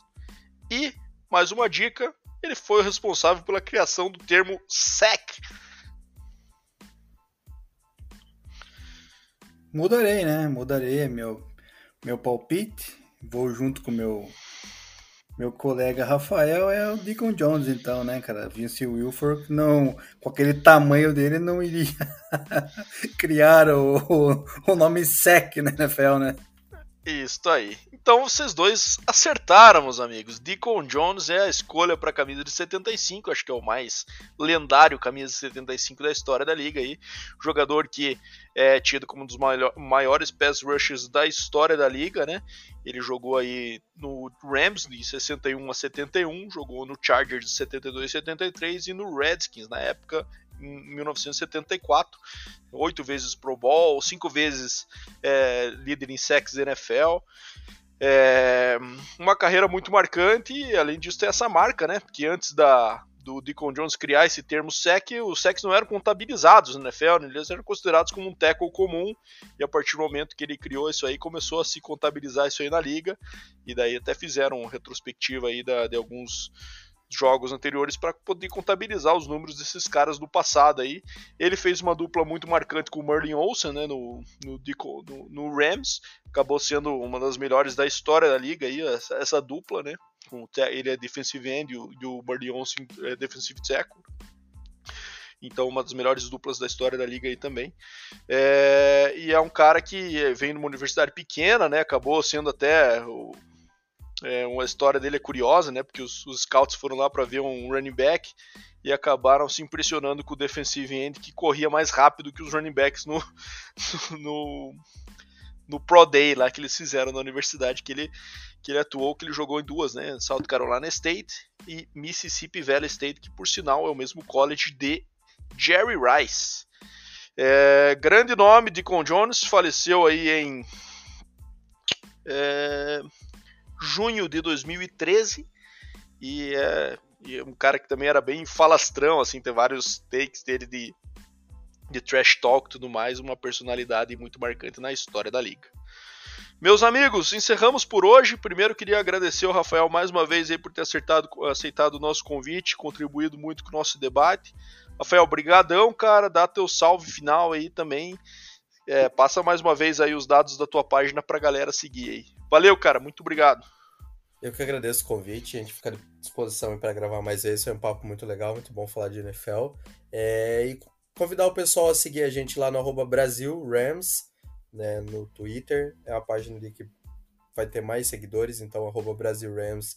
E mais uma dica: ele foi o responsável pela criação do termo SEC. Mudarei, né? Mudarei meu, meu palpite. Vou junto com meu meu colega Rafael é o Deacon Jones, então, né, cara? Vince Wilford, não, com aquele tamanho dele, não iria criar o, o, o nome SEC na NFL, né? Isso aí. Então vocês dois acertaram, meus amigos. Deacon Jones é a escolha para a camisa de 75, acho que é o mais lendário camisa de 75 da história da liga aí. Jogador que é tido como um dos maiores pass rushers da história da liga, né? Ele jogou aí no Rams de 61 a 71, jogou no Chargers de 72 a 73 e no Redskins na época 1974, oito vezes Pro Bowl, cinco vezes é, líder em sacks NFL. É, uma carreira muito marcante e além disso tem essa marca, né? Que antes da, do Deacon Jones criar esse termo sec, os secs não eram contabilizados na NFL, né? eles eram considerados como um tackle comum, e a partir do momento que ele criou isso aí, começou a se contabilizar isso aí na liga, e daí até fizeram retrospectiva aí da, de alguns jogos anteriores para poder contabilizar os números desses caras do passado aí. Ele fez uma dupla muito marcante com o Merlin Olsen, né, no, no, no, no Rams, acabou sendo uma das melhores da história da liga aí, essa, essa dupla, né? Ele é defensive end e o, e o Merlin Olsen é defensive tackle. Então, uma das melhores duplas da história da liga aí também. É, e é um cara que vem numa universidade pequena, né? Acabou sendo até é, uma história dele é curiosa, né? Porque os, os scouts foram lá para ver um running back e acabaram se impressionando com o defensive end que corria mais rápido que os running backs no, no, no Pro Day lá que eles fizeram na universidade que ele, que ele atuou, que ele jogou em duas, né? South Carolina State e Mississippi Valley State, que por sinal é o mesmo college de Jerry Rice. É, grande nome de Con Jones, faleceu aí em é, junho de 2013 e é, e é um cara que também era bem falastrão, assim, tem vários takes dele de, de trash talk e tudo mais, uma personalidade muito marcante na história da liga. Meus amigos, encerramos por hoje. Primeiro queria agradecer ao Rafael mais uma vez aí por ter acertado, aceitado o nosso convite, contribuído muito com o nosso debate. Rafael, brigadão, cara. Dá teu salve final aí também. É, passa mais uma vez aí os dados da tua página pra galera seguir aí. Valeu, cara. Muito obrigado. Eu que agradeço o convite. A gente fica à disposição para gravar mais vezes. Foi um papo muito legal, muito bom falar de NFL. É, e convidar o pessoal a seguir a gente lá no arroba Brasil Rams, né, no Twitter. É a página ali que vai ter mais seguidores, então arroba Brasil Rams.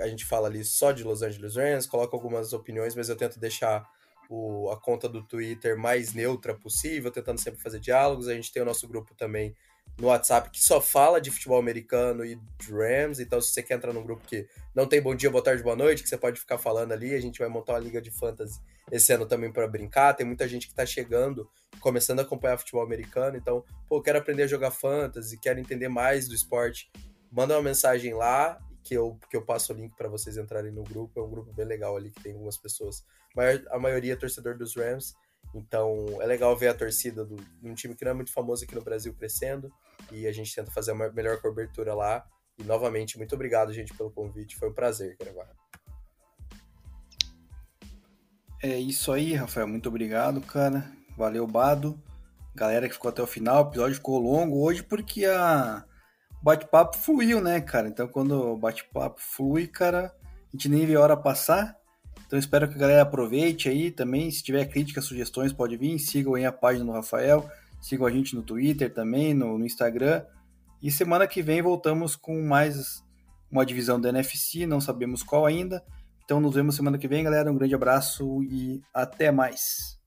A gente fala ali só de Los Angeles Rams, coloca algumas opiniões, mas eu tento deixar o, a conta do Twitter mais neutra possível, tentando sempre fazer diálogos. A gente tem o nosso grupo também no WhatsApp que só fala de futebol americano e Rams. Então, se você quer entrar num grupo que não tem bom dia, boa tarde, boa noite, que você pode ficar falando ali, a gente vai montar uma liga de fantasy esse ano também para brincar. Tem muita gente que está chegando, começando a acompanhar futebol americano. Então, pô, quero aprender a jogar fantasy, quero entender mais do esporte. Manda uma mensagem lá que eu, que eu passo o link para vocês entrarem no grupo. É um grupo bem legal ali que tem algumas pessoas a maioria é torcedor dos Rams. Então é legal ver a torcida de um time que não é muito famoso aqui no Brasil crescendo e a gente tenta fazer uma melhor cobertura lá. E novamente, muito obrigado, gente, pelo convite. Foi um prazer gravar. É isso aí, Rafael. Muito obrigado, cara. Valeu, Bado. Galera que ficou até o final, o episódio ficou longo hoje porque a bate-papo fluiu, né, cara? Então quando o bate-papo flui, cara, a gente nem vê a hora passar. Então espero que a galera aproveite aí também. Se tiver críticas, sugestões, pode vir. Sigam aí a página do Rafael. Sigam a gente no Twitter também, no, no Instagram. E semana que vem voltamos com mais uma divisão da NFC, não sabemos qual ainda. Então nos vemos semana que vem, galera. Um grande abraço e até mais.